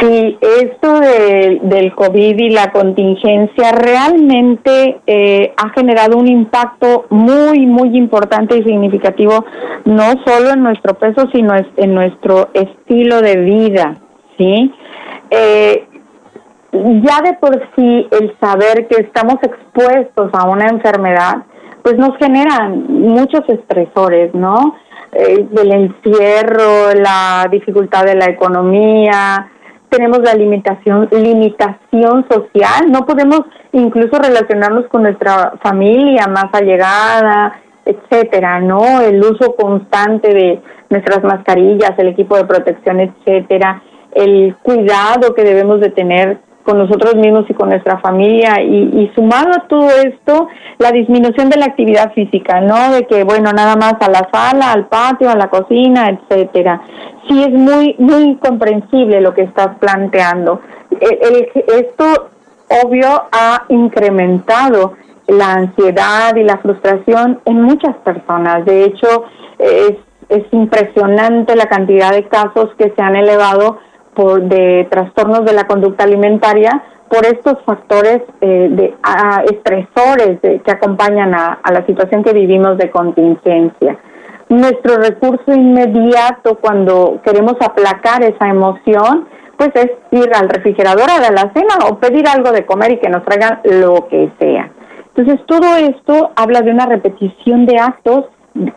Sí, esto del COVID y la contingencia realmente eh, ha generado un impacto muy, muy importante y significativo, no solo en nuestro peso, sino en nuestro estilo de vida, ¿sí? Eh, ya de por sí el saber que estamos expuestos a una enfermedad, pues nos generan muchos estresores, ¿no? Eh, del encierro, la dificultad de la economía, tenemos la limitación, limitación social, no podemos incluso relacionarnos con nuestra familia más allegada, etcétera, ¿no? El uso constante de nuestras mascarillas, el equipo de protección, etcétera, el cuidado que debemos de tener con nosotros mismos y con nuestra familia y, y, sumado a todo esto la disminución de la actividad física, ¿no? De que bueno, nada más a la sala, al patio, a la cocina, etcétera. Sí es muy muy comprensible lo que estás planteando. El, esto obvio ha incrementado la ansiedad y la frustración en muchas personas. De hecho, es, es impresionante la cantidad de casos que se han elevado por, de trastornos de la conducta alimentaria por estos factores eh, de estresores que acompañan a, a, la situación que vivimos de contingencia. Nuestro recurso inmediato cuando queremos aplacar esa emoción, pues es ir al refrigerador a la cena o pedir algo de comer y que nos traigan lo que sea. Entonces todo esto habla de una repetición de actos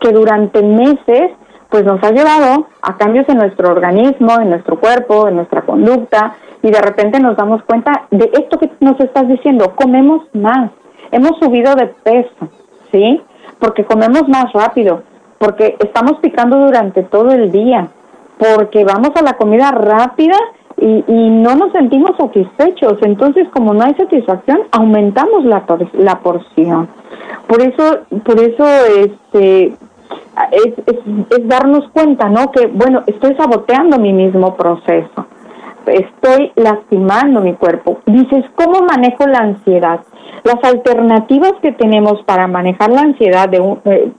que durante meses pues nos ha llevado a cambios en nuestro organismo, en nuestro cuerpo, en nuestra conducta y de repente nos damos cuenta de esto que nos estás diciendo, comemos más, hemos subido de peso, ¿sí? Porque comemos más rápido, porque estamos picando durante todo el día, porque vamos a la comida rápida y, y no nos sentimos satisfechos. Entonces, como no hay satisfacción, aumentamos la, la porción. Por eso, por eso, este, es, es, darnos cuenta, ¿no? Que, bueno, estoy saboteando mi mismo proceso estoy lastimando mi cuerpo. Dices, ¿cómo manejo la ansiedad? Las alternativas que tenemos para manejar la ansiedad, de eh,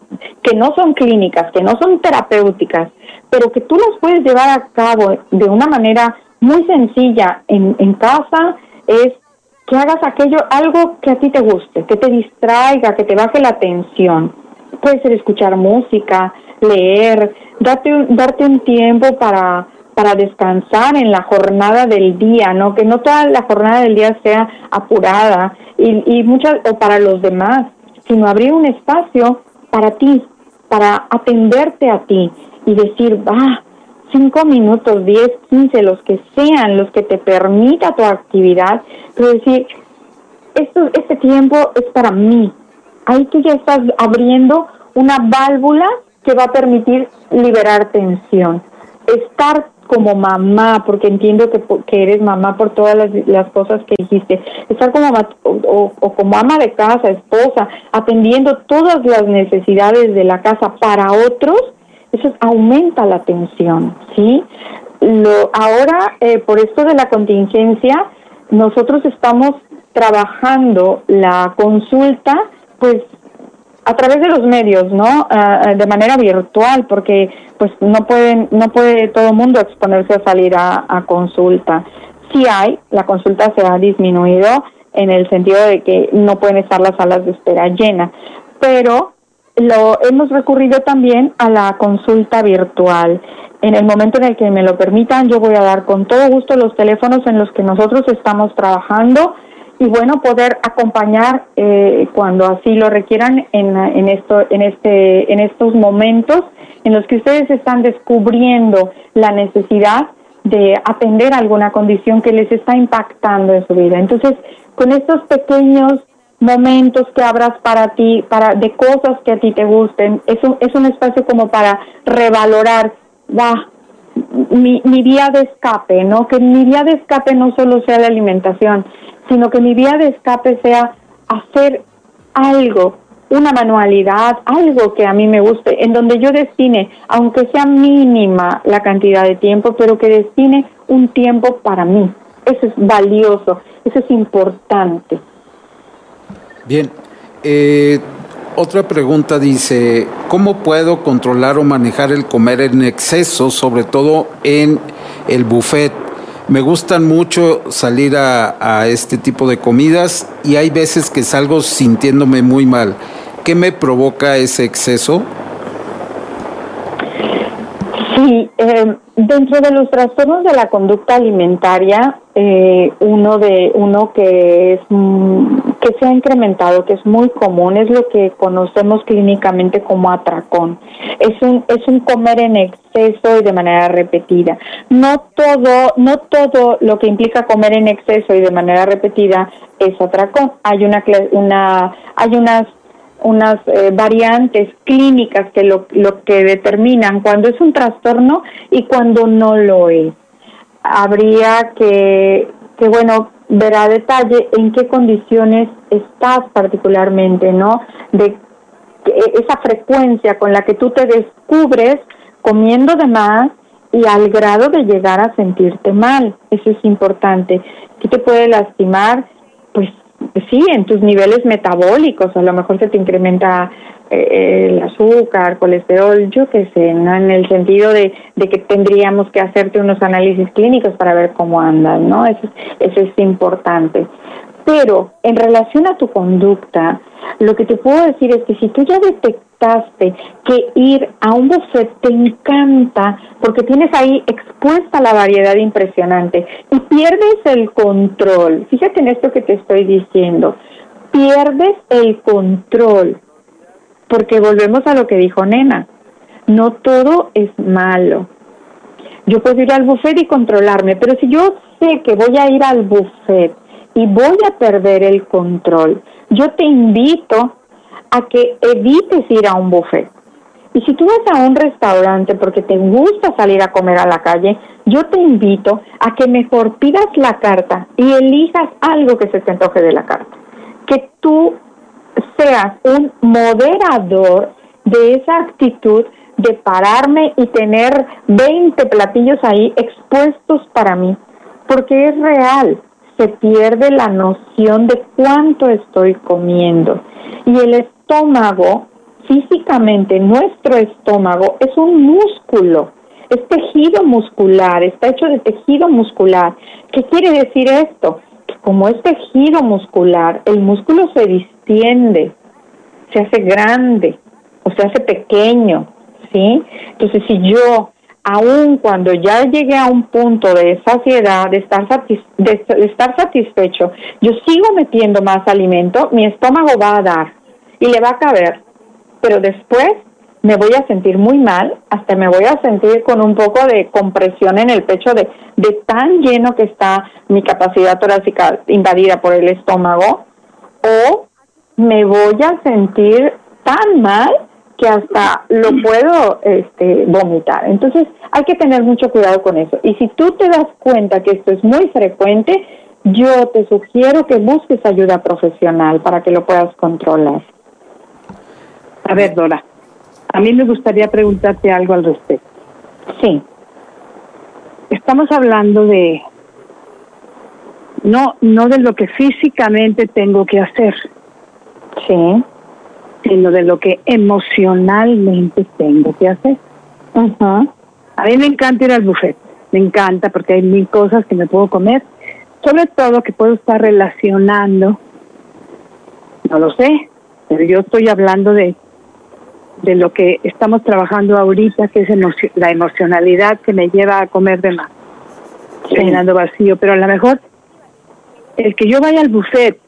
que no son clínicas, que no son terapéuticas, pero que tú las puedes llevar a cabo de una manera muy sencilla en, en casa, es que hagas aquello, algo que a ti te guste, que te distraiga, que te baje la tensión. Puede ser escuchar música, leer, darte, darte un tiempo para para descansar en la jornada del día, ¿no? Que no toda la jornada del día sea apurada y, y muchas, o para los demás, sino abrir un espacio para ti, para atenderte a ti y decir, va, cinco minutos, diez, quince, los que sean, los que te permita tu actividad, pero decir, esto, este tiempo es para mí. Ahí tú ya estás abriendo una válvula que va a permitir liberar tensión. Estar como mamá, porque entiendo que, que eres mamá por todas las, cosas que dijiste, estar como o, o, como ama de casa, esposa, atendiendo todas las necesidades de la casa para otros, eso aumenta la tensión, ¿sí? Lo, ahora, eh, por esto de la contingencia, nosotros estamos trabajando la consulta, pues a través de los medios, ¿no? Ah, ah, de manera virtual, porque pues no pueden, no puede todo mundo exponerse a salir a, consulta. Sí hay, la consulta se ha disminuido en el sentido de que no pueden estar las salas de espera llenas, pero lo hemos recurrido también a la consulta virtual. En el momento en el que me lo permitan, yo voy a dar con todo gusto los teléfonos en los que nosotros estamos trabajando y bueno poder acompañar eh, cuando así lo requieran en, en esto en este en estos momentos en los que ustedes están descubriendo la necesidad de atender alguna condición que les está impactando en su vida entonces con estos pequeños momentos que abras para ti para de cosas que a ti te gusten es un, es un espacio como para revalorar va mi, mi vía de escape, ¿no? Que mi vía de escape no solo sea la alimentación, sino que mi vía de escape sea hacer algo, una manualidad, algo que a mí me guste, en donde yo destine, aunque sea mínima la cantidad de tiempo, pero que destine un tiempo para mí. Eso es valioso, eso es importante. Bien, eh, otra pregunta dice, ¿cómo puedo controlar o manejar el comer en exceso, sobre todo en el buffet? Me gustan mucho salir a, este tipo de comidas y hay veces que salgo sintiéndome muy mal. ¿Qué me provoca ese exceso? Sí, eh, dentro de los trastornos de la conducta alimentaria, eh, uno de uno que es mm, que se ha incrementado, que es muy común, es lo que conocemos clínicamente como atracón. Es un es un comer en exceso y de manera repetida. No todo no todo lo que implica comer en exceso y de manera repetida es atracón. Hay una una hay unas unas eh, variantes clínicas que lo, lo que determinan cuando es un trastorno y cuando no lo es. Habría que, que bueno, ver a detalle en qué condiciones estás particularmente, ¿no? De esa frecuencia con la que tú te descubres comiendo de más y al grado de llegar a sentirte mal. Eso es importante. ¿Qué te puede lastimar? Pues sí, en tus niveles metabólicos, a lo mejor se te incrementa el azúcar, colesterol, yo qué sé, ¿no? En el sentido de, de, que tendríamos que hacerte unos análisis clínicos para ver cómo andas, ¿no? Eso, eso es importante. Pero en relación a tu conducta, lo que te puedo decir es que si tú ya detectaste que ir a un buffet te encanta porque tienes ahí expuesta la variedad impresionante y pierdes el control, fíjate en esto que te estoy diciendo, pierdes el control porque volvemos a lo que dijo Nena, no todo es malo. Yo puedo ir al buffet y controlarme, pero si yo sé que voy a ir al buffet y voy a perder el control, yo te invito a que evites ir a un buffet. Y si tú vas a un restaurante porque te gusta salir a comer a la calle, yo te invito a que mejor pidas la carta y elijas algo que se te antoje de la carta. Que tú seas un moderador de esa actitud de pararme y tener 20 platillos ahí expuestos para mí, porque es real se pierde la noción de cuánto estoy comiendo. Y el estómago, físicamente, nuestro estómago es un músculo, es tejido muscular, está hecho de tejido muscular. ¿Qué quiere decir esto? Que como es tejido muscular, el músculo se se hace grande o se hace pequeño, ¿sí? Entonces, si yo aun cuando ya llegué a un punto de saciedad, de estar, de, estar satisfecho, yo sigo metiendo más alimento, mi estómago va a dar y le va a caber, pero después me voy a sentir muy mal, hasta me voy a sentir con un poco de compresión en el pecho de tan lleno que está mi capacidad torácica invadida por el estómago, o me voy a sentir tan mal que hasta lo puedo este, vomitar. Entonces hay que tener mucho cuidado con eso. Y si tú te das cuenta que esto es muy frecuente, yo te sugiero que busques ayuda profesional para que lo puedas controlar. A ver, Dora, a mí me gustaría preguntarte algo al respecto. Sí. Estamos hablando de no no de lo que físicamente tengo que hacer. Sí. sino de lo que emocionalmente tengo que hacer. A mí me encanta ir al buffet, me encanta porque hay mil cosas que me puedo comer, sobre todo que puedo estar relacionando, no lo sé, pero yo estoy hablando de, de lo que estamos trabajando ahorita, que es la emocionalidad que me lleva a comer de más, llenando vacío, pero a lo mejor el que yo vaya al buffet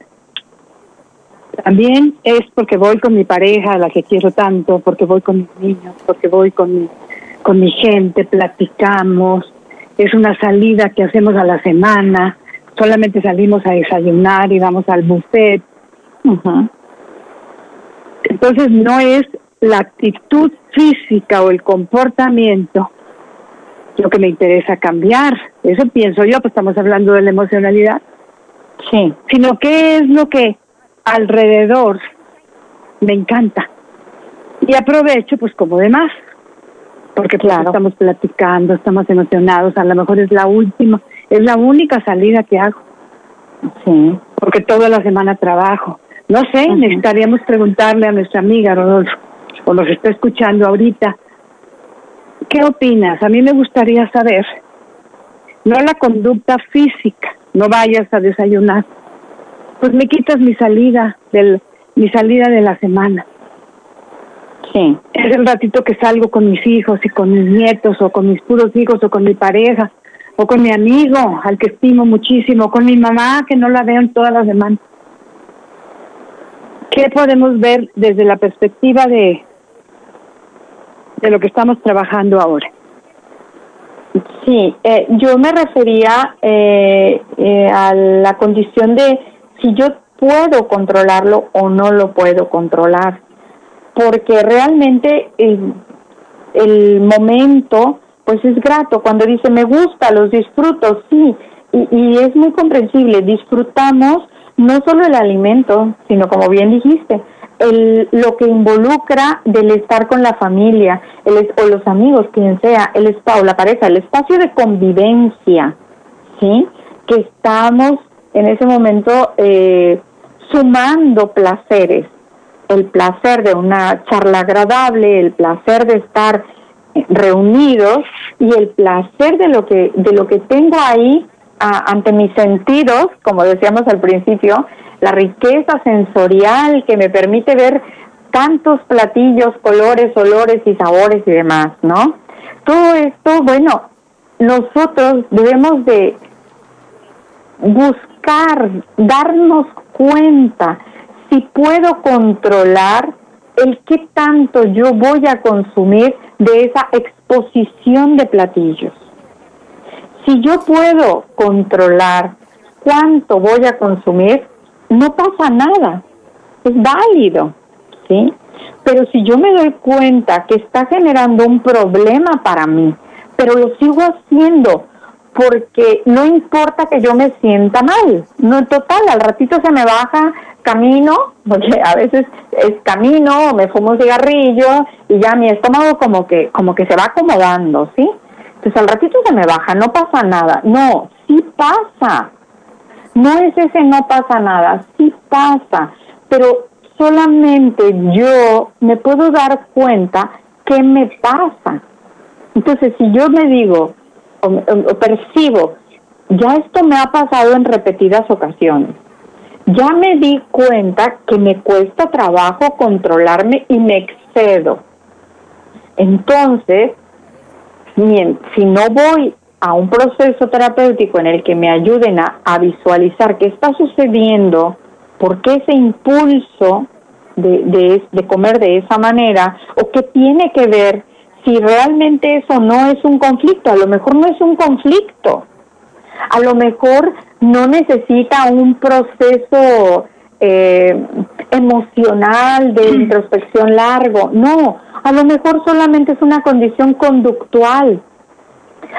también es porque voy con mi pareja, a la que quiero tanto, porque voy con mis niños, porque voy con mi, con mi gente, platicamos. Es una salida que hacemos a la semana. Solamente salimos a desayunar y vamos al buffet. Entonces no es la actitud física o el comportamiento lo que me interesa cambiar. Eso pienso yo, pues estamos hablando de la emocionalidad. Sí. Sino qué es lo que alrededor me encanta. Y aprovecho pues como demás, porque pues, claro. estamos platicando, estamos emocionados, a lo mejor es la última, es la única salida que hago. Sí. Porque toda la semana trabajo. No sé, necesitaríamos preguntarle a nuestra amiga Rodolfo, o nos está escuchando ahorita, ¿qué opinas? A mí me gustaría saber, no la conducta física, no vayas a desayunar, pues me quitas mi salida del mi salida de la semana. Sí. Es el ratito que salgo con mis hijos y con mis nietos o con mis puros hijos o con mi pareja o con mi amigo al que estimo muchísimo, con mi mamá que no la veo en todas las semanas. ¿Qué podemos ver desde la perspectiva de, de lo que estamos trabajando ahora? Sí, eh, yo me refería eh, eh, a la condición de si yo puedo controlarlo o no lo puedo controlar. Porque realmente el, momento, pues es grato. Cuando dice me gusta, los disfruto, sí. Y, es muy comprensible. Disfrutamos no solo el alimento, sino como bien dijiste, el, lo que involucra del estar con la familia, el, o los amigos, quien sea, el estado, la pareja, el espacio de convivencia, ¿sí? Que estamos en ese momento eh, sumando placeres el placer de una charla agradable, el placer de estar reunidos y el placer de lo que de lo que tengo ahí ante mis sentidos, como decíamos al principio, la riqueza sensorial que me permite ver tantos platillos, colores, olores y sabores y demás, ¿no? Todo esto, bueno, nosotros debemos de buscar, darnos cuenta si puedo controlar el qué tanto yo voy a consumir de esa exposición de platillos. Si yo puedo controlar cuánto voy a consumir, no pasa nada, es válido, ¿sí? Pero si yo me doy cuenta que está generando un problema para mí, pero lo sigo haciendo porque no importa que yo me sienta mal, no total, al ratito se me baja camino, porque a veces es camino, me fumo un cigarrillo y ya mi estómago como que como que se va acomodando, ¿sí? Entonces al ratito se me baja, no pasa nada. No, sí pasa. No es ese no pasa nada, sí pasa, pero solamente yo me puedo dar cuenta qué me pasa. Entonces, si yo me digo percibo, ya esto me ha pasado en repetidas ocasiones, ya me di cuenta que me cuesta trabajo controlarme y me excedo. Entonces, si no voy a un proceso terapéutico en el que me ayuden a, visualizar qué está sucediendo, por qué ese impulso de, de, comer de esa manera, o qué tiene que ver si realmente eso no es un conflicto, a lo mejor no es un conflicto, a lo mejor no necesita un proceso eh, emocional de introspección largo, no, a lo mejor solamente es una condición conductual.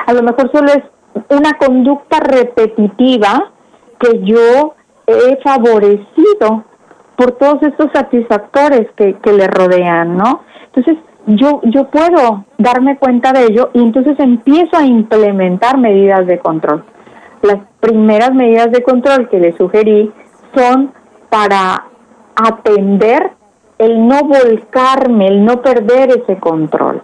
A lo mejor solo es una conducta repetitiva que yo he favorecido por todos estos satisfactores que, que le rodean, ¿no? Entonces, yo, yo puedo darme cuenta de ello y entonces empiezo a implementar medidas de control. Las primeras medidas de control que le sugerí son para atender el no volcarme, el no perder ese control.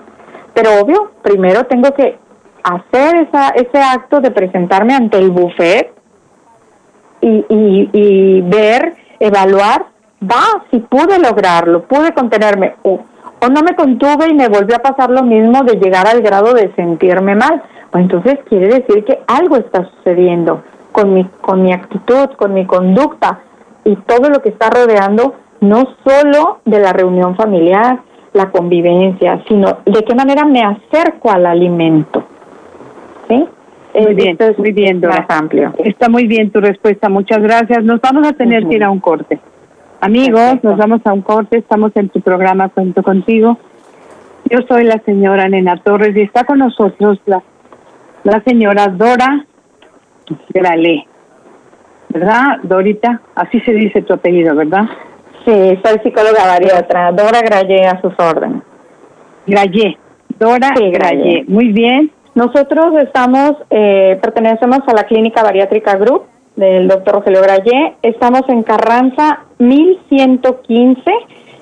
Pero obvio, primero tengo que hacer esa, ese acto de presentarme ante el buffet y, y, ver, evaluar, va, si pude lograrlo, pude contenerme, o, o, no me contuve y me volvió a pasar lo mismo de llegar al grado de sentirme mal. Pues entonces quiere decir que algo está sucediendo con mi, con mi actitud, con mi conducta y todo lo que está rodeando, no solo de la reunión familiar, la convivencia, sino de qué manera me acerco al alimento. Muy eh, bien, muy bien, Dora. amplio. Está muy bien tu respuesta, muchas gracias. Nos vamos a tener que ir a un corte. Amigos, nos vamos a un corte, estamos en tu programa Cuento Contigo. Yo soy la señora Nena Torres y está con nosotros la, la señora Dora Gralé. ¿Verdad, Dorita? Así se dice tu apellido, ¿verdad? Sí, soy psicóloga bariatra, Dora Grayé a sus órdenes. Grayé, Dora sí. Muy bien. Nosotros estamos, eh, pertenecemos a la Clínica Bariátrica Group del doctor Rogelio Grayé. Estamos en Carranza 1115,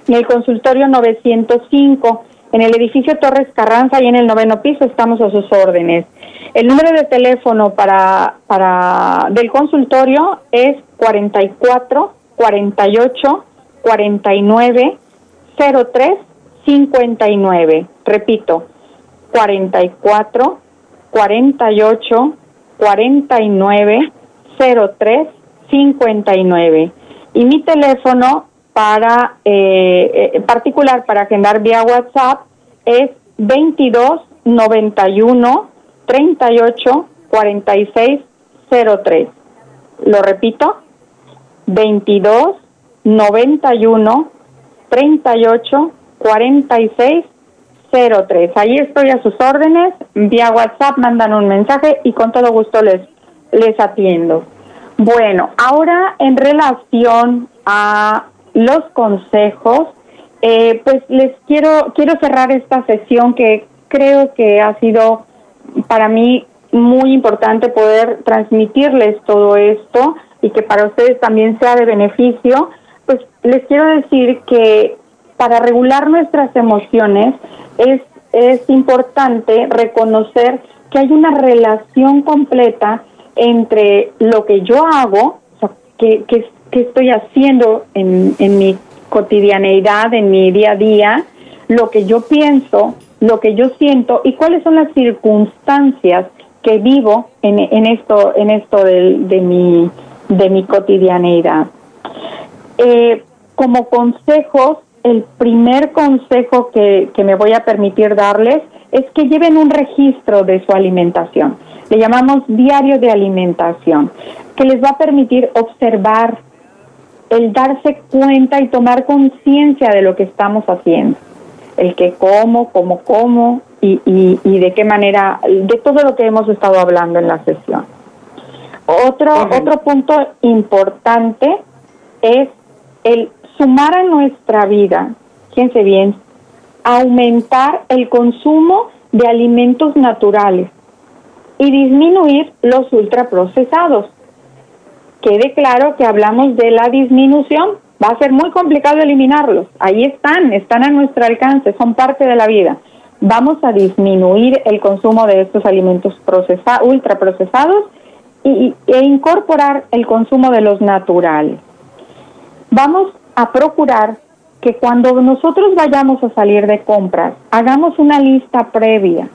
en el consultorio 905, en el edificio Torres Carranza y en el noveno piso estamos a sus órdenes. El número de teléfono para, para del consultorio es 44 48 49 03 59. Repito, 44 48 49 03 59 y mi teléfono para eh, eh, particular para agendar vía WhatsApp es 22 91 38 46 03 lo repito 22 91 38 46 03. Ahí estoy a sus órdenes, vía WhatsApp mandan un mensaje y con todo gusto les, les atiendo. Bueno, ahora en relación a los consejos, eh, pues les quiero, quiero cerrar esta sesión que creo que ha sido para mí muy importante poder transmitirles todo esto y que para ustedes también sea de beneficio pues les quiero decir que para regular nuestras emociones es, es importante reconocer que hay una relación completa entre lo que yo hago, o sea, que, que, estoy haciendo en, en mi cotidianeidad, en mi día a día, lo que yo pienso, lo que yo siento y cuáles son las circunstancias que vivo en, en esto, en esto de, de, mi, de mi cotidianeidad. Eh, como consejos, el primer consejo que, que me voy a permitir darles es que lleven un registro de su alimentación. Le llamamos diario de alimentación, que les va a permitir observar, el darse cuenta y tomar conciencia de lo que estamos haciendo. El que como, cómo como y, y, y, de qué manera, de todo lo que hemos estado hablando en la sesión. Otro, otro punto importante es el sumar a nuestra vida, fíjense bien, aumentar el consumo de alimentos naturales y disminuir los ultraprocesados. Quede claro que hablamos de la disminución, va a ser muy complicado eliminarlos, ahí están, están a nuestro alcance, son parte de la vida. Vamos a disminuir el consumo de estos alimentos procesa ultraprocesados y, e incorporar el consumo de los naturales. Vamos a procurar que cuando nosotros vayamos a salir de compras, hagamos una lista previa,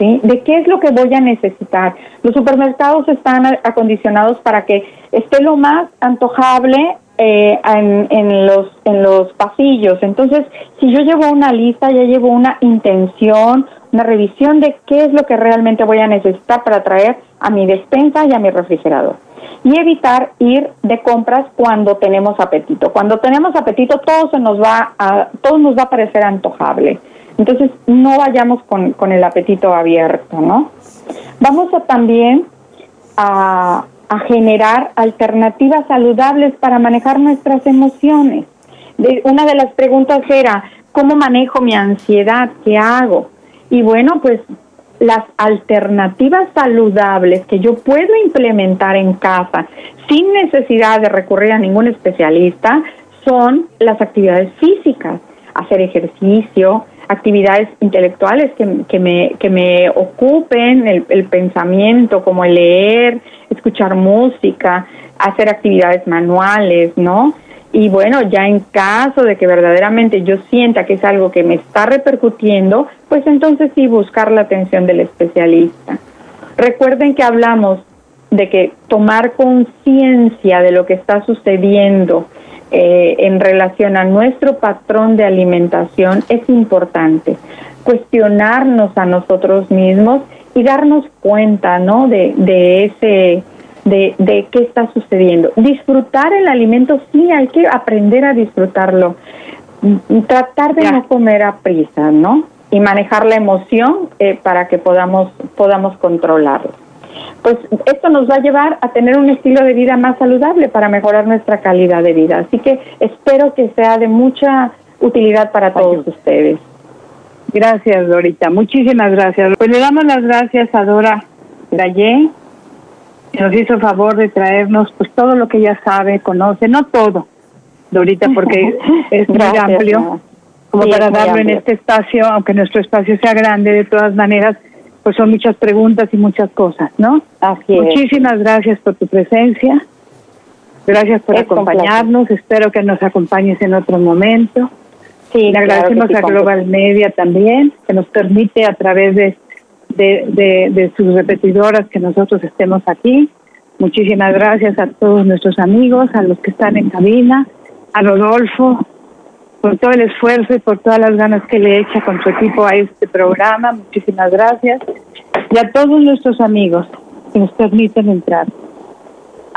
¿sí? De qué es lo que voy a necesitar. Los supermercados están acondicionados para que esté lo más antojable eh, en, los, en los pasillos. Entonces, si yo llevo una lista, ya llevo una intención, una revisión de qué es lo que realmente voy a necesitar para traer a mi despensa y a mi refrigerador y evitar ir de compras cuando tenemos apetito. Cuando tenemos apetito todo se nos va a todo nos va a parecer antojable. Entonces no vayamos con, con el apetito abierto, ¿no? Vamos a también a, generar alternativas saludables para manejar nuestras emociones. Una de las preguntas era, ¿cómo manejo mi ansiedad? ¿Qué hago? Y bueno, pues las alternativas saludables que yo puedo implementar en casa sin necesidad de recurrir a ningún especialista son las actividades físicas, hacer ejercicio, actividades intelectuales que, que, me, que me ocupen el, el pensamiento, como el leer, escuchar música, hacer actividades manuales, ¿no? Y bueno, ya en caso de que verdaderamente yo sienta que es algo que me está repercutiendo, pues entonces sí buscar la atención del especialista. Recuerden que hablamos de que tomar conciencia de lo que está sucediendo eh, en relación a nuestro patrón de alimentación es importante. Cuestionarnos a nosotros mismos y darnos cuenta, ¿no? De, de ese de, de qué está sucediendo. Disfrutar el alimento, sí, hay que aprender a disfrutarlo. Tratar de no comer a prisa, ¿no? Y manejar la emoción eh, para que podamos, podamos controlarlo. Pues esto nos va a llevar a tener un estilo de vida más saludable para mejorar nuestra calidad de vida. Así que espero que sea de mucha utilidad para todos ustedes. Gracias, Dorita. Muchísimas gracias. Pues le damos las gracias a Dora Gallé nos hizo favor de traernos pues todo lo que ella sabe, conoce, no todo, Dorita, porque es muy amplio, como para darlo en este espacio, aunque nuestro espacio sea grande, de todas maneras, pues son muchas preguntas y muchas cosas, ¿no? Así Muchísimas gracias por tu presencia, gracias por acompañarnos, espero que nos acompañes en otro momento. Sí, Le agradecemos a Global Media también, que nos permite a través de de, de, sus repetidoras que nosotros estemos aquí. Muchísimas gracias a todos nuestros amigos, a los que están en cabina, a Rodolfo, por todo el esfuerzo y por todas las ganas que le echa con su equipo a este programa. Muchísimas gracias. Y a todos nuestros amigos que nos permiten entrar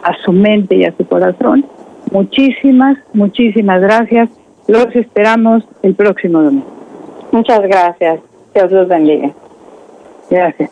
a su mente y a su corazón. Muchísimas, muchísimas gracias. Los esperamos el próximo domingo. Muchas gracias. Dios los bendiga. Gracias.